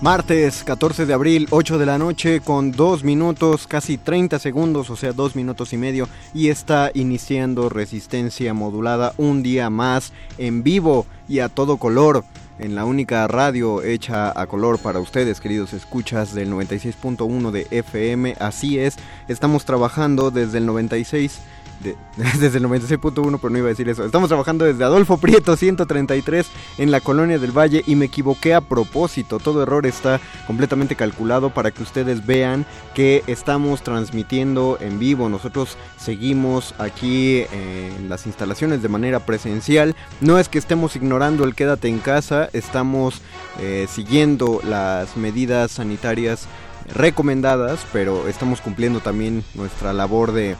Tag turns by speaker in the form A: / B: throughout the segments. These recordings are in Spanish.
A: Martes 14 de abril, 8 de la noche, con 2 minutos, casi 30 segundos, o sea, 2 minutos y medio, y está iniciando resistencia modulada un día más en vivo y a todo color. En la única radio hecha a color para ustedes, queridos escuchas del 96.1 de FM. Así es, estamos trabajando desde el 96 desde el 96.1, pero no iba a decir eso. Estamos trabajando desde Adolfo Prieto 133 en la Colonia del Valle y me equivoqué a propósito. Todo error está completamente calculado para que ustedes vean que estamos transmitiendo en vivo. Nosotros seguimos aquí en las instalaciones de manera presencial. No es que estemos ignorando el quédate en casa, estamos eh, siguiendo las medidas sanitarias recomendadas, pero estamos cumpliendo también nuestra labor de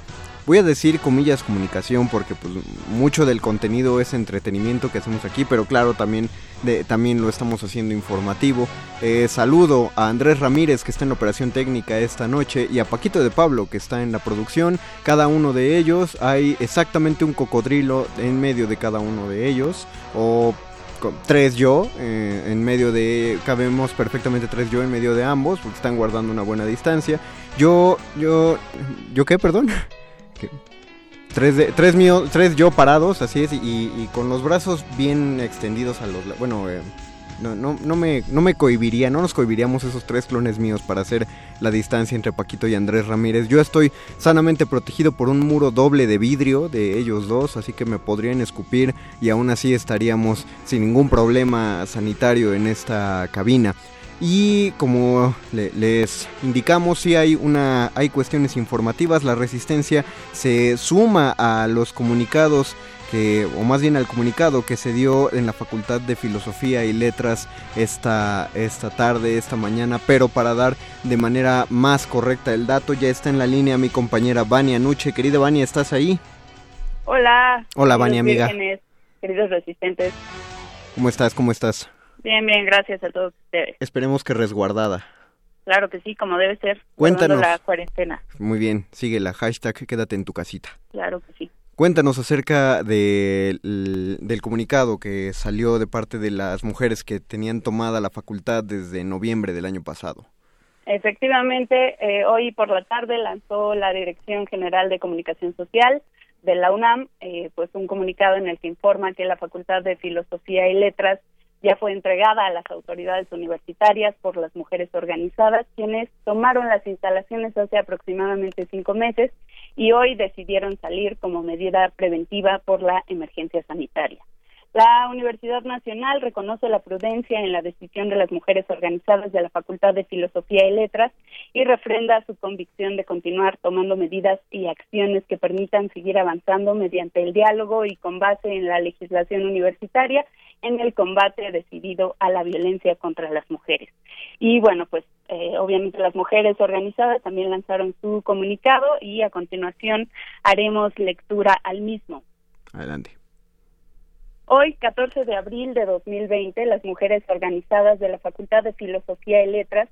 A: voy a decir comillas comunicación porque pues mucho del contenido es entretenimiento que hacemos aquí, pero claro también, también lo estamos haciendo informativo. Eh, saludo a Andrés Ramírez que está en la operación técnica esta noche y a Paquito de Pablo que está en la producción. Cada uno de ellos hay exactamente un cocodrilo en medio de cada uno de ellos o tres yo eh, en medio de cabemos perfectamente tres yo en medio de ambos porque están guardando una buena distancia yo yo yo qué perdón Tres, tres, tres yo parados, así es, y, con los brazos bien extendidos a los... Bueno, eh, no, no, no, me, no me cohibiría, no nos cohibiríamos esos tres clones míos para hacer la distancia entre Paquito y Andrés Ramírez. Yo estoy sanamente protegido por un muro doble de vidrio de ellos dos, así que me podrían escupir y aún así estaríamos sin ningún problema sanitario en esta cabina. Y como les indicamos, si hay, una, hay cuestiones informativas, la resistencia se suma a los comunicados que, o más bien al comunicado que se dio en la Facultad de Filosofía y Letras esta, esta tarde, esta mañana, pero para dar de manera más correcta el dato, ya está en la línea mi compañera Vania Nuche. Querida Vania, ¿estás ahí?
B: Hola.
A: Hola, Vania, amiga.
B: Queridos resistentes.
A: ¿Cómo estás? ¿Cómo estás?
B: Bien, bien, gracias a todos ustedes.
A: Esperemos que resguardada.
B: Claro que sí, como debe ser.
A: Cuéntanos.
B: la cuarentena.
A: Muy bien, sigue la hashtag quédate en tu casita.
B: Claro que sí.
A: Cuéntanos acerca del comunicado que salió de parte de las mujeres que tenían tomada la facultad desde noviembre del año pasado.
B: Efectivamente, eh, hoy por la tarde lanzó la Dirección General de Comunicación Social de la UNAM, eh, pues un comunicado en el que informa que la Facultad de Filosofía y Letras ya fue entregada a las autoridades universitarias por las mujeres organizadas, quienes tomaron las instalaciones hace aproximadamente cinco meses y hoy decidieron salir como medida preventiva por la emergencia sanitaria. La Universidad Nacional reconoce la prudencia en la decisión de las mujeres organizadas de la Facultad de Filosofía y Letras y refrenda su convicción de continuar tomando medidas y acciones que permitan seguir avanzando mediante el diálogo y con base en la legislación universitaria en el combate decidido a la violencia contra las mujeres. Y bueno, pues eh, obviamente las mujeres organizadas también lanzaron su comunicado y a continuación haremos lectura al mismo.
A: Adelante.
B: Hoy, 14 de abril de 2020, las mujeres organizadas de la Facultad de Filosofía y Letras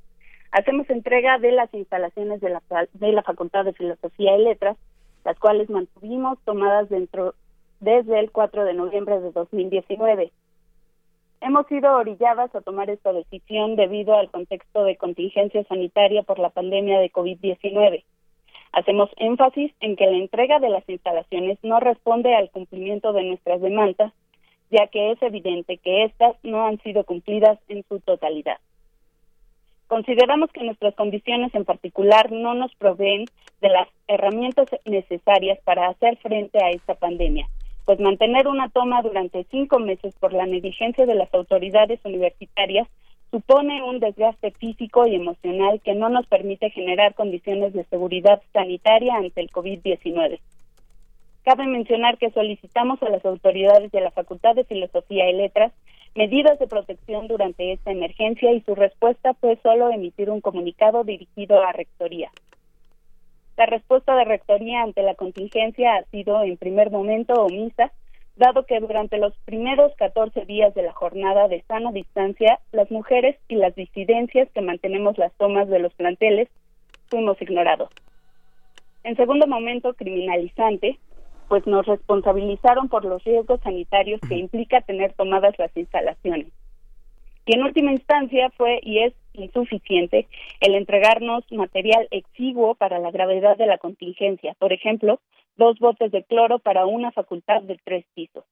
B: hacemos entrega de las instalaciones de la, de la Facultad de Filosofía y Letras, las cuales mantuvimos tomadas dentro desde el 4 de noviembre de 2019. Hemos sido orilladas a tomar esta decisión debido al contexto de contingencia sanitaria por la pandemia de COVID-19. Hacemos énfasis en que la entrega de las instalaciones no responde al cumplimiento de nuestras demandas, ya que es evidente que éstas no han sido cumplidas en su totalidad. Consideramos que nuestras condiciones en particular no nos proveen de las herramientas necesarias para hacer frente a esta pandemia, pues mantener una toma durante cinco meses por la negligencia de las autoridades universitarias supone un desgaste físico y emocional que no nos permite generar condiciones de seguridad sanitaria ante el COVID-19. Cabe mencionar que solicitamos a las autoridades de la Facultad de Filosofía y Letras medidas de protección durante esta emergencia y su respuesta fue solo emitir un comunicado dirigido a Rectoría. La respuesta de Rectoría ante la contingencia ha sido en primer momento omisa, dado que durante los primeros 14 días de la jornada de sana distancia, las mujeres y las disidencias que mantenemos las tomas de los planteles fuimos ignorados. En segundo momento, criminalizante, pues nos responsabilizaron por los riesgos sanitarios que implica tener tomadas las instalaciones. Y en última instancia fue y es insuficiente el entregarnos material exiguo para la gravedad de la contingencia, por ejemplo, dos botes de cloro para una facultad de tres pisos.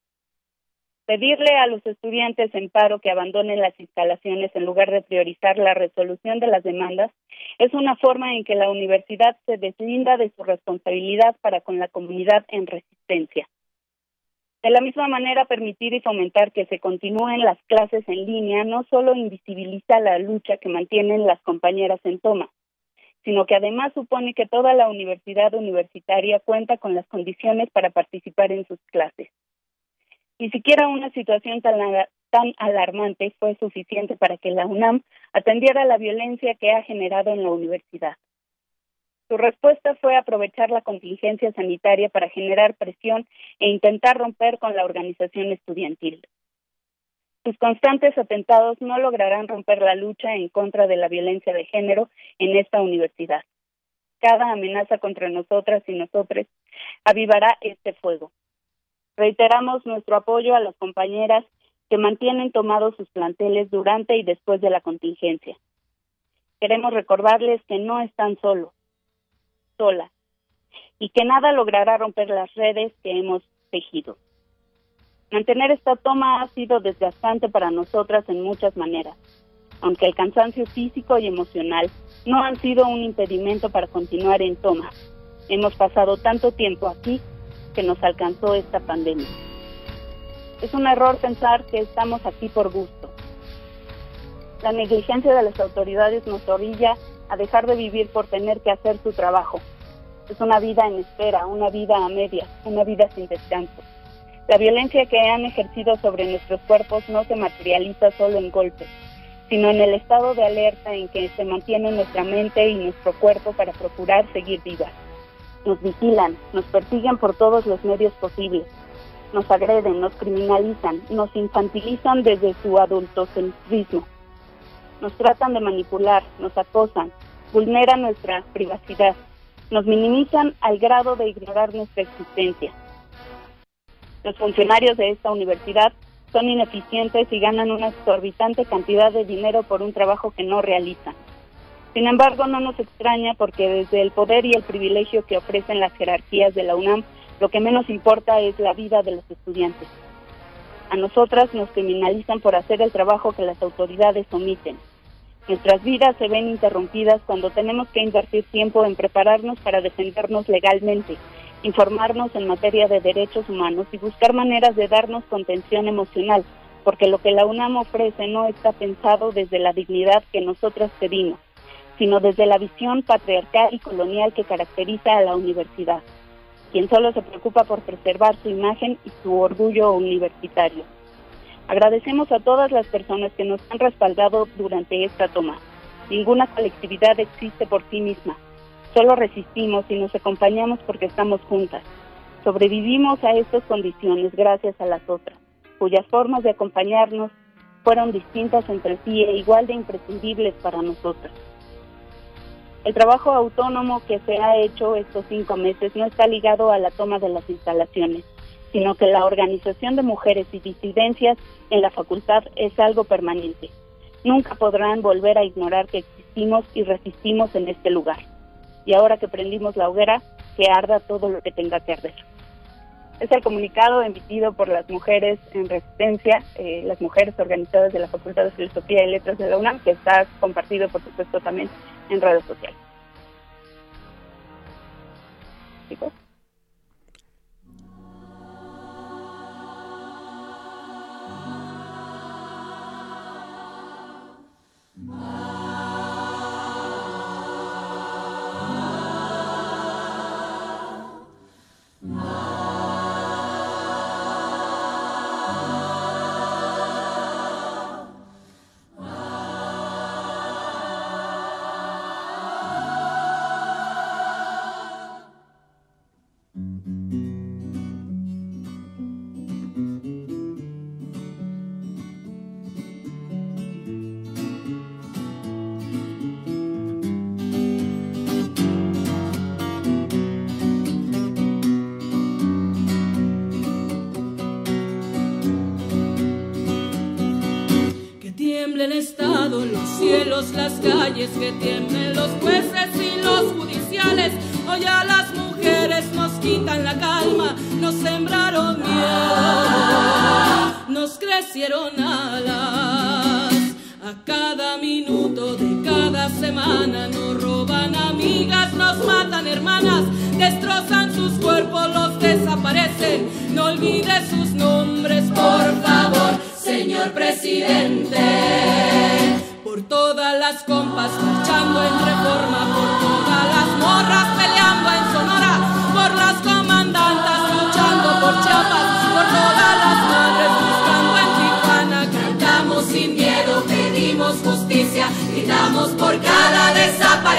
B: Pedirle a los estudiantes en paro que abandonen las instalaciones en lugar de priorizar la resolución de las demandas es una forma en que la universidad se deslinda de su responsabilidad para con la comunidad en resistencia. De la misma manera, permitir y fomentar que se continúen las clases en línea no solo invisibiliza la lucha que mantienen las compañeras en toma, sino que además supone que toda la universidad universitaria cuenta con las condiciones para participar en sus clases. Ni siquiera una situación tan, tan alarmante fue suficiente para que la UNAM atendiera la violencia que ha generado en la universidad. Su respuesta fue aprovechar la contingencia sanitaria para generar presión e intentar romper con la organización estudiantil. Sus constantes atentados no lograrán romper la lucha en contra de la violencia de género en esta universidad. Cada amenaza contra nosotras y nosotros avivará este fuego. Reiteramos nuestro apoyo a las compañeras que mantienen tomados sus planteles durante y después de la contingencia. Queremos recordarles que no están solos, solas, y que nada logrará romper las redes que hemos tejido. Mantener esta toma ha sido desgastante para nosotras en muchas maneras, aunque el cansancio físico y emocional no han sido un impedimento para continuar en toma. Hemos pasado tanto tiempo aquí que nos alcanzó esta pandemia. Es un error pensar que estamos aquí por gusto. La negligencia de las autoridades nos orilla a dejar de vivir por tener que hacer su trabajo. Es una vida en espera, una vida a medias, una vida sin descanso. La violencia que han ejercido sobre nuestros cuerpos no se materializa solo en golpes, sino en el estado de alerta en que se mantiene nuestra mente y nuestro cuerpo para procurar seguir vivas nos vigilan, nos persiguen por todos los medios posibles, nos agreden, nos criminalizan, nos infantilizan desde su adultocentrismo, nos tratan de manipular, nos acosan, vulneran nuestra privacidad, nos minimizan al grado de ignorar nuestra existencia. Los funcionarios de esta universidad son ineficientes y ganan una exorbitante cantidad de dinero por un trabajo que no realizan. Sin embargo, no nos extraña porque desde el poder y el privilegio que ofrecen las jerarquías de la UNAM, lo que menos importa es la vida de los estudiantes. A nosotras nos criminalizan por hacer el trabajo que las autoridades omiten. Nuestras vidas se ven interrumpidas cuando tenemos que invertir tiempo en prepararnos para defendernos legalmente, informarnos en materia de derechos humanos y buscar maneras de darnos contención emocional, porque lo que la UNAM ofrece no está pensado desde la dignidad que nosotras pedimos sino desde la visión patriarcal y colonial que caracteriza a la universidad, quien solo se preocupa por preservar su imagen y su orgullo universitario. Agradecemos a todas las personas que nos han respaldado durante esta toma. Ninguna colectividad existe por sí misma. Solo resistimos y nos acompañamos porque estamos juntas. Sobrevivimos a estas condiciones gracias a las otras, cuyas formas de acompañarnos fueron distintas entre sí e igual de imprescindibles para nosotras. El trabajo autónomo que se ha hecho estos cinco meses no está ligado a la toma de las instalaciones, sino que la organización de mujeres y disidencias en la facultad es algo permanente. Nunca podrán volver a ignorar que existimos y resistimos en este lugar. Y ahora que prendimos la hoguera, que arda todo lo que tenga que arder. Es el comunicado emitido por las mujeres en resistencia, eh, las mujeres organizadas de la Facultad de Filosofía y Letras de la UNAM, que está compartido, por supuesto, también en redes sociales. ¿Chicos?
C: Que cielos, las calles, que tiemblen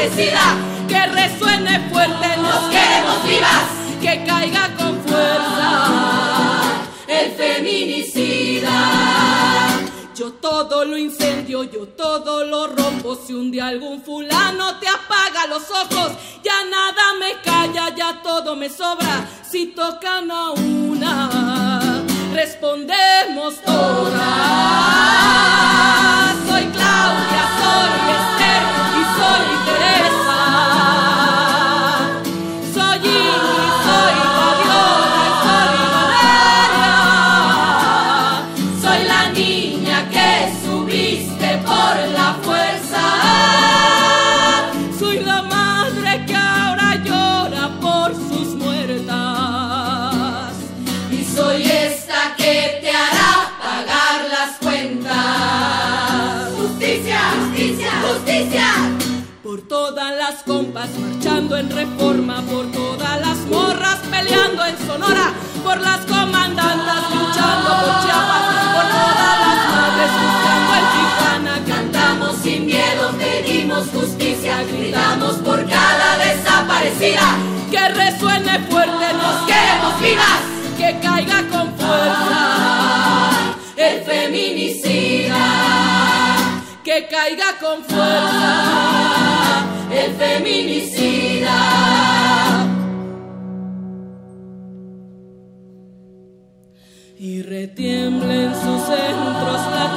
C: Que resuene fuerte, nos queremos vivas, que caiga con fuerza el feminicida. Yo todo lo incendio, yo todo lo rompo. Si un día algún fulano te apaga los ojos, Que resuene fuerte, nos queremos vivas, que caiga con fuerza el feminicida que caiga con fuerza el feminicida. Y retiemble en sus centros la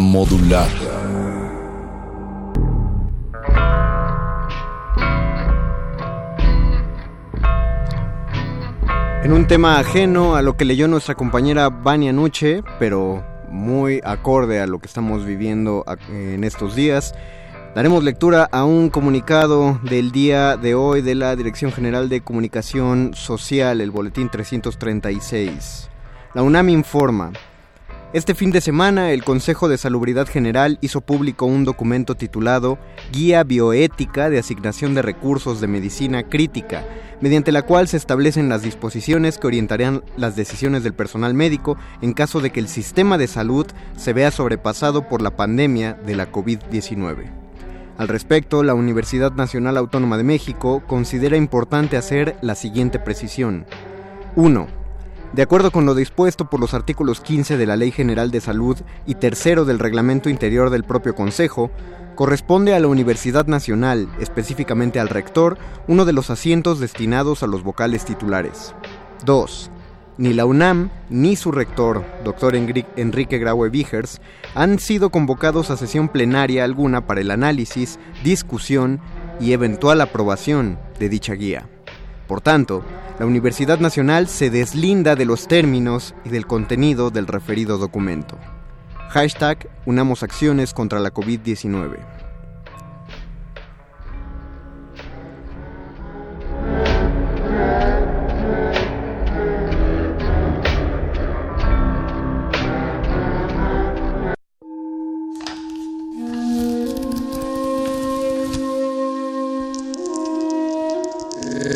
D: Modular.
A: En un tema ajeno a lo que leyó nuestra compañera Vania Nuche, pero muy acorde a lo que estamos viviendo en estos días, daremos lectura a un comunicado del día de hoy de la Dirección General de Comunicación Social, el Boletín 336. La UNAM informa. Este fin de semana, el Consejo de Salubridad General hizo público un documento titulado Guía Bioética de Asignación de Recursos de Medicina Crítica, mediante la cual se establecen las disposiciones que orientarán las decisiones del personal médico en caso de que el sistema de salud se vea sobrepasado por la pandemia de la COVID-19. Al respecto, la Universidad Nacional Autónoma de México considera importante hacer la siguiente precisión. 1. De acuerdo con lo dispuesto por los artículos 15 de la Ley General de Salud y tercero del Reglamento Interior del propio Consejo, corresponde a la Universidad Nacional, específicamente al rector, uno de los asientos destinados a los vocales titulares. 2. Ni la UNAM ni su rector, doctor Enrique Graue Vigers, han sido convocados a sesión plenaria alguna para el análisis, discusión y eventual aprobación de dicha guía. Por tanto, la Universidad Nacional se deslinda de los términos y del contenido del referido documento. Hashtag Unamos Acciones contra la COVID-19.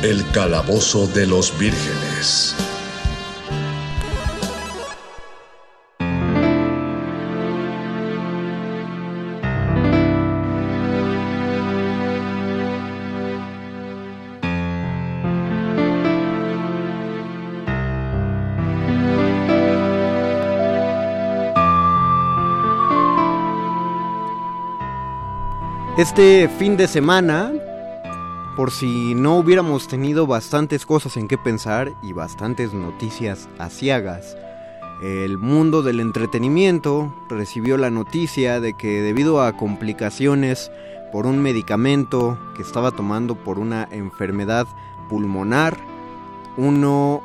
D: El calabozo de los vírgenes.
A: Este fin de semana por si no hubiéramos tenido bastantes cosas en qué pensar y bastantes noticias asiagas. El mundo del entretenimiento recibió la noticia de que debido a complicaciones por un medicamento que estaba tomando por una enfermedad pulmonar, uno,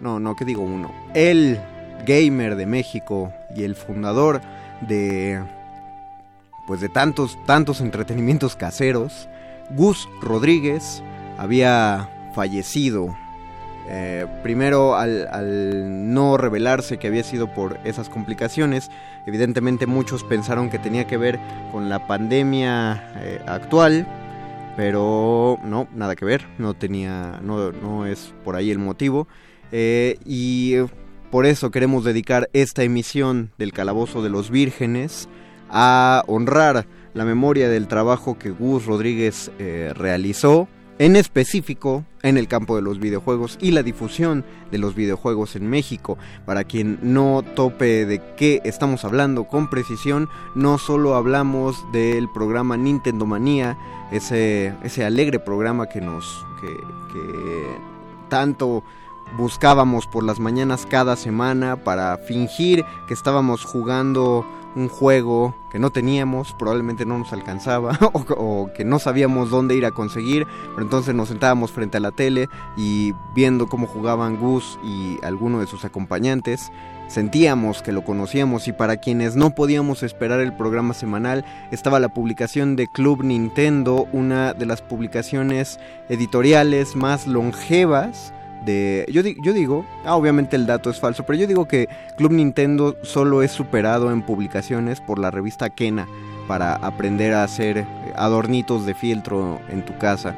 A: no, no, ¿qué digo uno? El gamer de México y el fundador de, pues de tantos, tantos entretenimientos caseros, Gus Rodríguez había fallecido. Eh, primero al, no revelarse que había sido por esas complicaciones, evidentemente muchos pensaron que tenía que ver con la pandemia eh, actual, pero no, nada que ver, no tenía, no, no es por ahí el motivo. Eh, y por eso queremos dedicar esta emisión del Calabozo de los Vírgenes a honrar la memoria del trabajo que Gus Rodríguez eh, realizó, en específico en el campo de los videojuegos y la difusión de los videojuegos en México. Para quien no tope de qué estamos hablando con precisión, no solo hablamos del programa Nintendo Manía, ese, ese alegre programa que nos que tanto buscábamos por las mañanas cada semana para fingir que estábamos jugando un juego que no teníamos, probablemente no nos alcanzaba o, que no sabíamos dónde ir a conseguir, pero entonces nos sentábamos frente a la tele y viendo cómo jugaban Gus y alguno de sus acompañantes, sentíamos que lo conocíamos y para quienes no podíamos esperar el programa semanal estaba la publicación de Club Nintendo, una de las publicaciones editoriales más longevas yo, yo digo, ah, obviamente el dato es falso, pero yo digo que Club Nintendo solo es superado en publicaciones por la revista Kena para aprender a hacer eh, adornitos de fieltro en tu casa.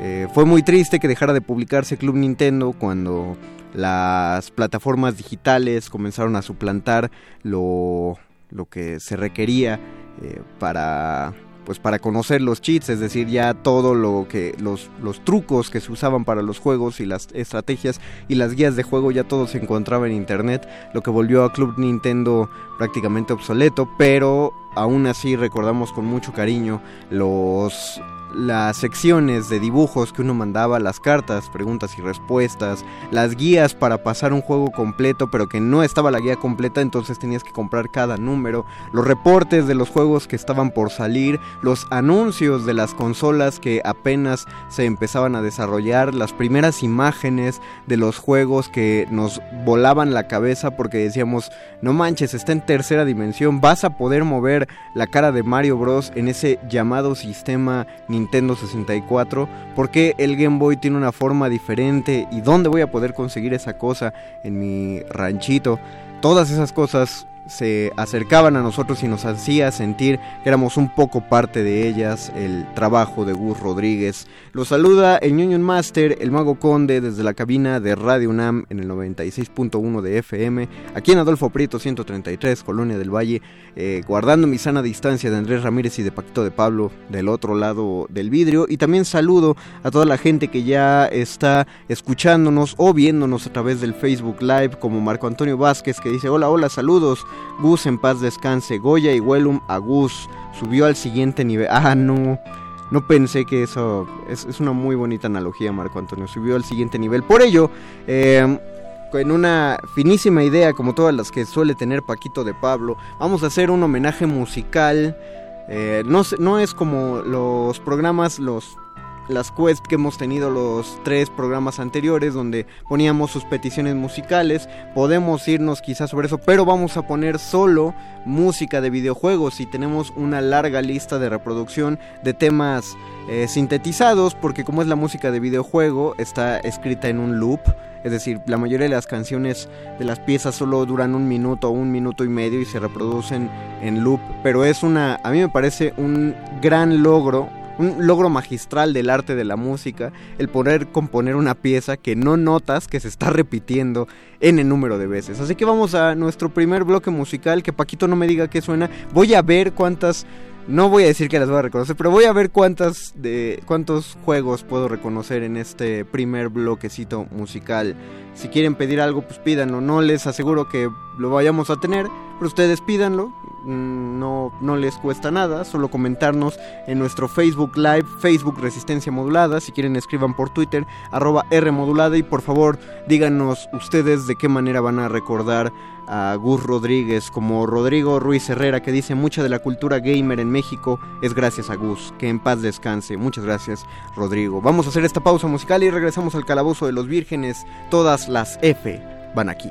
A: Eh, fue muy triste que dejara de publicarse Club Nintendo cuando las plataformas digitales comenzaron a suplantar lo, lo que se requería eh, para pues para conocer los cheats, es decir, ya todo lo que los, los trucos que se usaban para los juegos y las estrategias y las guías de juego ya todo se encontraba en internet, lo que volvió a Club Nintendo prácticamente obsoleto, pero aún así recordamos con mucho cariño los las secciones de dibujos que uno mandaba, las cartas, preguntas y respuestas, las guías para pasar un juego completo, pero que no estaba la guía completa, entonces tenías que comprar cada número, los reportes de los juegos que estaban por salir, los anuncios de las consolas que apenas se empezaban a desarrollar, las primeras imágenes de los juegos que nos volaban la cabeza porque decíamos, no manches, está en tercera dimensión, vas a poder mover la cara de Mario Bros. en ese llamado sistema Nintendo 64, porque el Game Boy tiene una forma diferente y dónde voy a poder conseguir esa cosa en mi ranchito. todas esas cosas se acercaban a nosotros y nos hacía sentir que éramos un poco parte de ellas, el trabajo de Gus Rodríguez. Lo saluda el Union Master, el Mago Conde, desde la cabina de Radio UNAM en el 96.1 de FM, aquí en Adolfo Prieto 133, Colonia del Valle, eh, guardando mi sana distancia de Andrés Ramírez y de Paquito de Pablo del otro lado del vidrio. Y también saludo a toda la gente que ya está escuchándonos o viéndonos a través del Facebook Live, como Marco Antonio Vázquez, que dice: Hola, hola, saludos. Gus en paz descanse. Goya y Wellum a Gus. Subió al siguiente nivel. Ah, no. No pensé que eso es, una muy bonita analogía, Marco Antonio. Subió al siguiente nivel. Por ello, eh, con una finísima idea, como todas las que suele tener Paquito de Pablo, vamos a hacer un homenaje musical. Eh, no, no es como los programas, los las quests que hemos tenido los tres programas anteriores donde poníamos sus peticiones musicales. Podemos irnos quizás sobre eso, pero vamos a poner solo música de videojuegos y tenemos una larga lista de reproducción de temas eh, sintetizados porque como es la música de videojuego está escrita en un loop. Es decir, la mayoría de las canciones de las piezas solo duran un minuto o un minuto y medio y se reproducen en loop. Pero es una, a mí me parece un gran logro un logro magistral del arte de la música, el poder componer una pieza que no notas que se está repitiendo en el número de veces. Así que vamos a nuestro primer bloque musical, que Paquito no me diga qué suena. Voy a ver cuántas no voy a decir que las voy a reconocer, pero voy a ver cuántas de cuántos juegos puedo reconocer en este primer bloquecito musical. Si quieren pedir algo, pues pídanlo. No les aseguro que lo vayamos a tener, pero ustedes pídanlo. Mm, no, no les cuesta nada, solo comentarnos en nuestro Facebook Live, Facebook Resistencia Modulada. Si quieren, escriban por Twitter, arroba R Modulada. Y por favor, díganos ustedes de qué manera van a recordar a Gus Rodríguez, como Rodrigo Ruiz Herrera, que dice: Mucha de la cultura gamer en México es gracias a Gus. Que en paz descanse. Muchas gracias, Rodrigo. Vamos a hacer esta pausa musical y regresamos al calabozo de los vírgenes. Todas las F van aquí.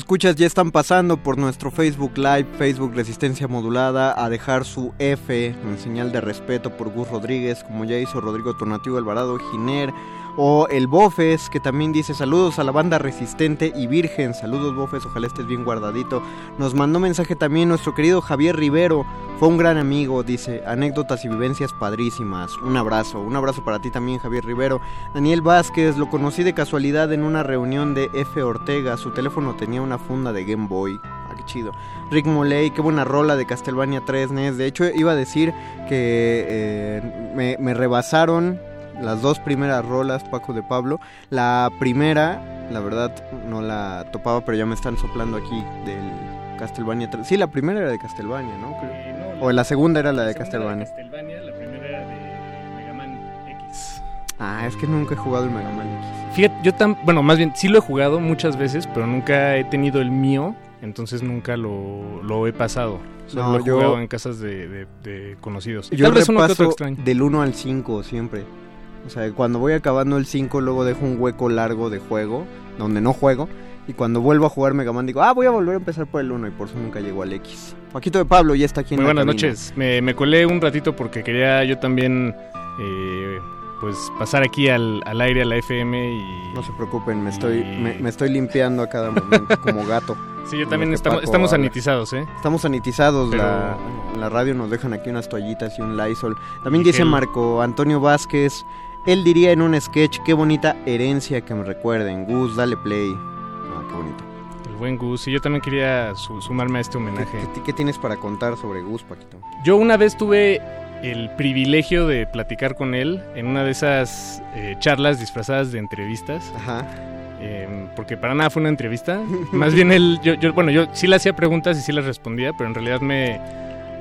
A: Escuchas ya están pasando por nuestro Facebook Live, Facebook Resistencia Modulada, a dejar su F en señal de respeto por Gus Rodríguez, como ya hizo Rodrigo Tornativo Alvarado, Giner, o el Bofes, que también dice saludos a la banda Resistente y Virgen. Saludos Bofes, ojalá estés bien guardadito. Nos mandó mensaje también nuestro querido Javier Rivero. Fue un gran amigo, dice, anécdotas y vivencias padrísimas. Un abrazo, un abrazo para ti también Javier Rivero. Daniel Vázquez, lo conocí de casualidad en una reunión de F. Ortega. Su teléfono tenía una funda de Game Boy. Ah, qué chido. Rick Moley, qué buena rola de Castlevania 3 NES. De hecho, iba a decir que eh, me rebasaron las dos primeras rolas, Paco de Pablo. La primera, la verdad, no la topaba, pero ya me están soplando aquí del Castlevania 3. Sí, la primera era de Castlevania, ¿no?
E: Eh, no,
A: O la segunda era la de
E: la
A: Castlevania.
E: Castlevania, la primera era de Mega Man X.
A: Ah, es que nunca he jugado el Mega Man X.
E: Fíjate, yo tan, bueno, más bien sí lo he jugado muchas veces, pero nunca he tenido el mío, entonces nunca lo, lo he pasado. Solo
A: No,
E: lo he
A: yo-
E: jugado en casas de, de- de conocidos.
A: Yo
E: Tal vez uno que otro
A: repaso
E: extraño.
A: del 1 al 5 siempre. O sea, cuando voy acabando el 5, luego dejo un hueco largo de juego, donde no juego. Y cuando vuelvo a jugar Mega Man digo, ah, voy a volver a empezar por el 1 y por eso nunca llego al X. Paquito de Pablo ya está aquí en
E: Muy buenas noches. Me, me colé un ratito porque quería yo también eh, pues pasar aquí al, al aire a la FM y
A: No se preocupen, me estoy, me, me estoy limpiando a cada momento como gato.
E: sí, yo también estamos,
A: Paco
E: estamos sanitizados, ¿eh?
A: Estamos sanitizados,
E: Pero-
A: la, en la radio nos dejan aquí unas toallitas y un Lysol. También
E: Y
A: dice
E: gel.
A: Marco Antonio Vázquez, él diría en un sketch, qué bonita herencia que me recuerden. Gus, dale play. Ah, qué bonito.
E: El buen Gus. Y yo también quería su- sumarme a este
A: ¿Qué,
E: homenaje.
A: qué- qué tienes para contar sobre Gus, Paquito?
E: Yo una vez tuve el privilegio de platicar con él en una de esas eh, charlas disfrazadas de entrevistas.
A: Ajá.
E: eh, porque para nada fue una entrevista. Más bien él, yo, yo- bueno, yo sí le hacía preguntas y sí les respondía, pero en realidad me,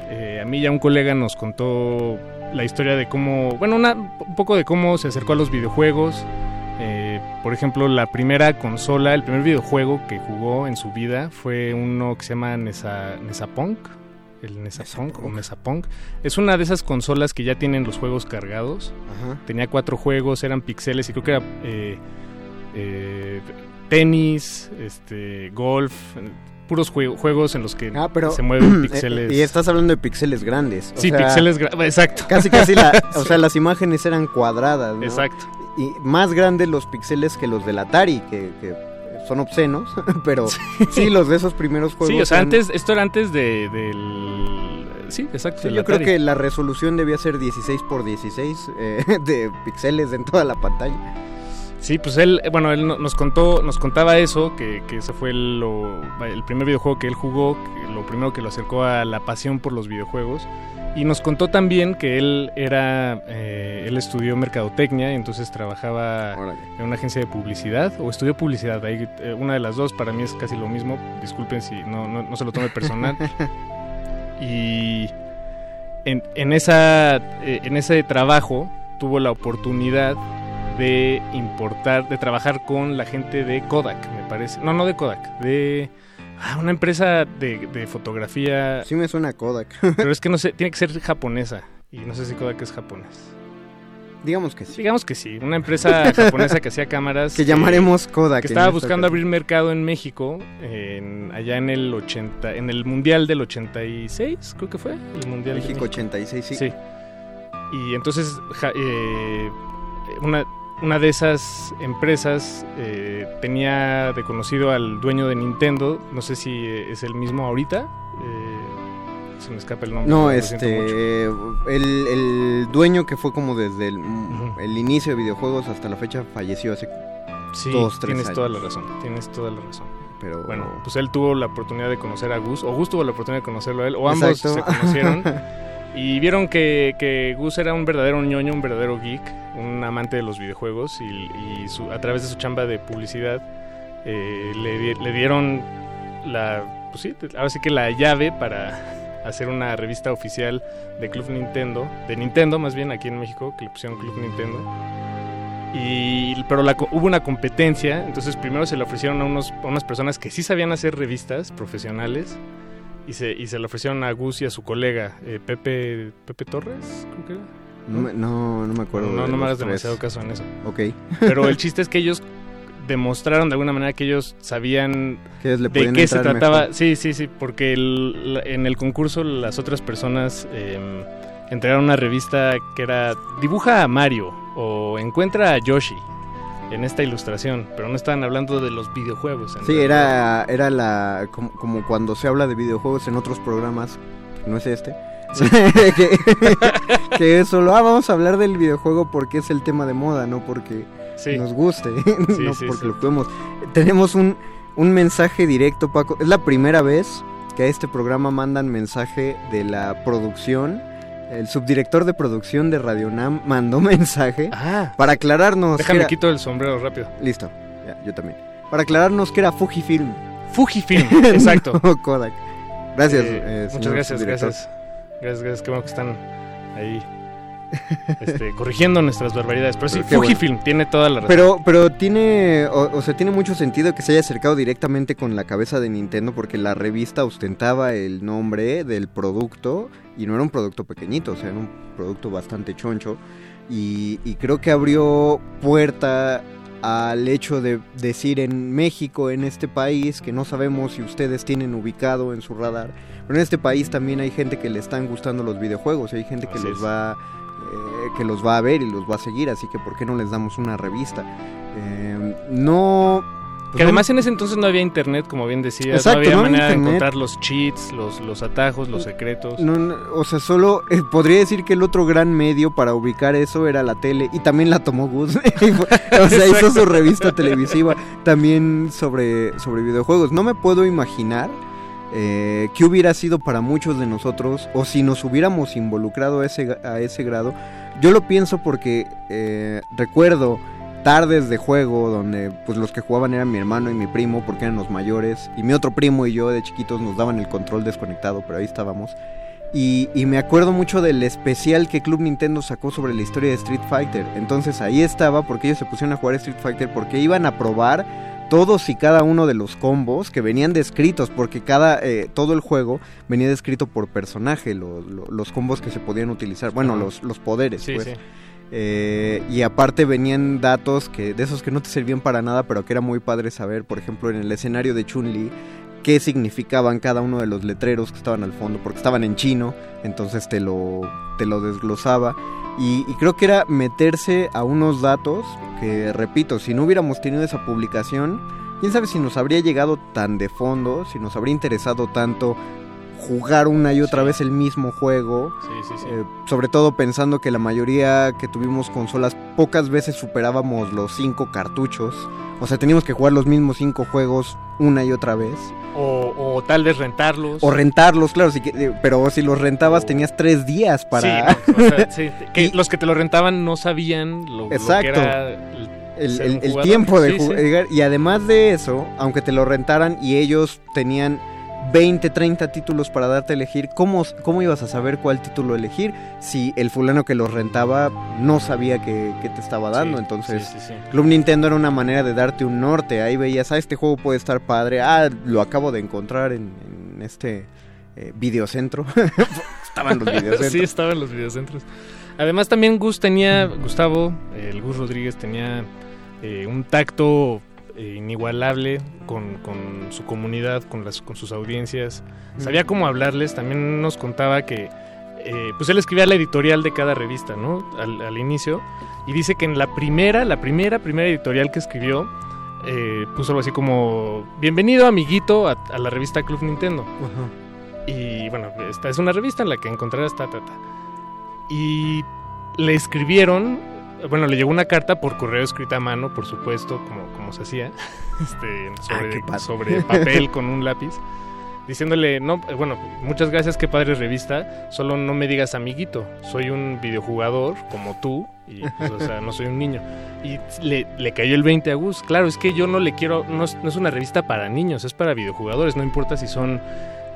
E: eh, a mí ya un colega nos contó la historia de cómo, bueno, una- un poco de cómo se acercó a los videojuegos. Eh, por ejemplo, la primera consola, el primer videojuego que jugó en su vida fue uno que se llama Nesa, Nesapunk. El Nesapunk o Mesapunk. Es una de esas consolas que ya tienen los juegos cargados.
A: Ajá.
E: Tenía cuatro juegos, eran pixeles y creo que era eh, eh, tenis, este, golf, puros jue- juegos en los que
A: Ah, pero
E: se mueven
A: eh,
E: píxeles.
A: y estás hablando de píxeles grandes. o
E: sí, píxeles, gra- exacto.
A: Casi, casi la, o sea, las imágenes eran cuadradas, ¿no?
E: Exacto.
A: Y más grandes los píxeles que los del Atari, que, que son obscenos, pero sí, los de esos primeros juegos.
E: Sí, o sea,
A: eran-
E: antes, esto era antes de, del... Sí, exacto.
A: Sí, yo creo que la resolución debía ser 16 por 16 eh, de píxeles en toda la pantalla.
E: Sí, pues él, eh, bueno, él no- nos contó, nos contaba eso, que, que ese fue lo- el primer videojuego que él jugó, que lo primero que lo acercó a la pasión por los videojuegos. Y nos contó también que él era, eh, él estudió mercadotecnia, y entonces trabajaba en una agencia de publicidad, o estudió publicidad, ahí, eh, una de las dos, para mí es casi lo mismo, disculpen si no, no, no se lo tome personal. y en, en, esa, eh, en ese trabajo tuvo la oportunidad de importar, de trabajar con la gente de Kodak, me parece. No, no de Kodak, de ah, una empresa de, de fotografía.
A: Sí me suena a Kodak.
E: Pero es que no sé, tiene que ser japonesa. Y no sé si Kodak es japonés.
A: Digamos que sí.
E: Digamos que sí, una empresa japonesa que hacía cámaras.
A: Que llamaremos Kodak.
E: Que estaba
A: esta
E: buscando abrir mercado en México, en- allá en el 80, en el Mundial del 86, creo que fue. El Mundial de
A: México 86, sí.
E: Sí. Y entonces ja- eh, una, una de esas empresas eh, tenía de conocido al dueño de Nintendo, no sé si eh, es el mismo ahorita, eh, se me escapa el nombre.
A: No, este, el, el dueño que fue como desde el, el inicio de videojuegos hasta la fecha falleció hace
E: Sí,
A: dos, tres
E: tienes
A: años.
E: toda la razón, tienes toda la razón.
A: Pero
E: Bueno, pues él tuvo la oportunidad de conocer a Gus, o Gus tuvo la oportunidad de conocerlo a él, o ambos
A: Exacto.
E: se conocieron. y vieron que, Gus era un verdadero ñoño, un verdadero geek, un amante de los videojuegos, y, su- a través de su chamba de publicidad eh, le, di- le dieron la, pues ahora sí que la llave para hacer una revista oficial de Club Nintendo, de Nintendo más bien aquí en México, que le pusieron Club Nintendo. Y, pero la hubo una competencia, entonces primero se le ofrecieron a, unos, a unas personas que sí sabían hacer revistas profesionales y se, y se le ofrecieron a Gus y a su colega, eh, Pepe, Pepe Torres, creo que era.
A: No, me- no, no me acuerdo.
E: No,
A: de
E: no me hagas demasiado caso en eso.
A: Ok.
E: Pero el chiste es que ellos demostraron de alguna manera que ellos sabían
A: Que
E: de qué se trataba.
A: mejor.
E: Sí, sí, sí, porque el- la- en el concurso las otras personas eh, entregaron una revista que era Dibuja a Mario o Encuentra a Yoshi en esta ilustración, pero no estaban hablando de los videojuegos. en
A: Sí,
E: realidad.
A: era, era la como, como cuando se habla de videojuegos en otros programas, no es este. que, solo, ah, vamos a hablar del videojuego porque es el tema de moda, no porque
E: Sí.
A: nos guste,
E: Sí,
A: no porque lo juguemos. Tenemos un, un mensaje directo, Paco. Es la primera vez que a este programa mandan mensaje de la producción. El subdirector de producción de Radio Nam mandó mensaje
E: Ah,
A: para aclararnos. que
E: déjame
A: era-
E: quito el sombrero rápido.
A: Listo, ya, yo también. Para aclararnos que era Fujifilm.
E: Fujifilm, exacto.
A: no Kodak. Gracias.
E: Eh,
A: eh,
E: muchas gracias, gracias. Gracias, gracias. Qué bueno que están ahí este, corrigiendo nuestras barbaridades. Pero sí,
A: Pero bueno.
E: Fujifilm tiene toda la razón.
A: Pero, pero tiene, o, o sea, tiene mucho sentido que se haya acercado directamente con la cabeza de Nintendo porque la revista ostentaba el nombre del producto y no era un producto pequeñito, o sea, era un producto bastante choncho y, y creo que abrió puerta al hecho de decir en México, en este país, que no sabemos si ustedes tienen ubicado en su radar, pero en este país también hay gente que le están gustando los videojuegos, hay gente que
E: Así
A: los
E: es.
A: va eh, que los va a ver y los va a seguir, así que ¿por qué no les damos una revista? Eh, no... pues
E: que
A: no-
E: además en ese entonces no había internet, como bien decías.
A: Exacto,
E: no había
A: no había
E: manera de encontrar los cheats, los, los atajos, los secretos.
A: no, no, o sea, solo eh, podría decir que el otro gran medio para ubicar eso era la tele y también la tomó Gus. o sea, hizo su revista televisiva también sobre, sobre videojuegos. No me puedo imaginar eh, qué hubiera sido para muchos de nosotros o si nos hubiéramos involucrado a ese, a ese grado. Yo lo pienso porque eh, recuerdo tardes de juego donde pues los que jugaban eran mi hermano y mi primo porque eran los mayores y mi otro primo y yo de chiquitos nos daban el control desconectado pero ahí estábamos y, y me acuerdo mucho del especial que Club Nintendo sacó sobre la historia de Street Fighter entonces ahí estaba porque ellos se pusieron a jugar Street Fighter porque iban a probar todos y cada uno de los combos que venían descritos porque cada eh, todo el juego venía descrito por personaje lo- lo- los combos que se podían utilizar bueno los, los poderes
E: Sí,
A: pues.
E: sí.
A: Eh, y aparte venían datos que de esos que no te servían para nada, pero que era muy padre saber, por ejemplo, en el escenario de Chun-Li, qué significaban cada uno de los letreros que estaban al fondo, porque estaban en chino, entonces te lo, te lo desglosaba. Y, y creo que era meterse a unos datos que, repito, si no hubiéramos tenido esa publicación, quién sabe si nos habría llegado tan de fondo, si nos habría interesado tanto jugar una y otra
E: Sí.
A: vez el mismo juego.
E: Sí, sí, sí.
A: Eh, sobre todo pensando que la mayoría que tuvimos consolas pocas veces superábamos los cinco cartuchos. O sea, teníamos que jugar los mismos cinco juegos una y otra vez.
E: o, o tal vez rentarlos.
A: O rentarlos, claro, sí que- eh, pero si los rentabas tenías tres días para...
E: Sí, no, o sea, sí, que
A: Y-
E: los que te lo rentaban no sabían lo, lo que
A: Exacto.
E: era el-
A: el, el- tiempo de
E: Sí, sí.
A: jugar. Y además de eso, aunque te lo rentaran y ellos tenían 20, 30 títulos para darte a elegir, ¿cómo, cómo ibas a saber cuál título elegir si el fulano que los rentaba no sabía que, que te estaba dando?
E: Sí,
A: Entonces,
E: sí, sí, sí.
A: Club Nintendo era una manera de darte un norte. Ahí veías, ah, este juego puede estar padre. Ah, lo acabo de encontrar en, en este eh, videocentro. Estaban los videocentros.
E: sí, estaba en los videocentros. Además también Gus tenía, Gustavo, eh, el Gus Rodríguez tenía eh, un tacto eh, inigualable con, con su comunidad, con, las, con sus audiencias. Sabía cómo hablarles, también nos contaba que eh, pues él escribía la editorial de cada revista, ¿no? Al, al inicio. Y dice que en la primera, la primera, primera editorial que escribió, eh, puso algo así como, bienvenido amiguito a, a la revista Club Nintendo.
A: Ajá.
E: Y bueno, esta es una revista en la que encontrarás ta, ta, ta. Y le escribieron, bueno, le llegó una carta por correo escrita a mano, por supuesto, como, como se hacía, este, sobre, sobre papel con un lápiz, diciéndole, no, bueno, muchas gracias, qué padre revista, solo no me digas amiguito, soy un videojugador como tú, y pues, o sea, no soy un niño. Y le, le cayó el 20 a Gus, claro, es que yo no le quiero, no es, no es una revista para niños, es para videojugadores, no importa si son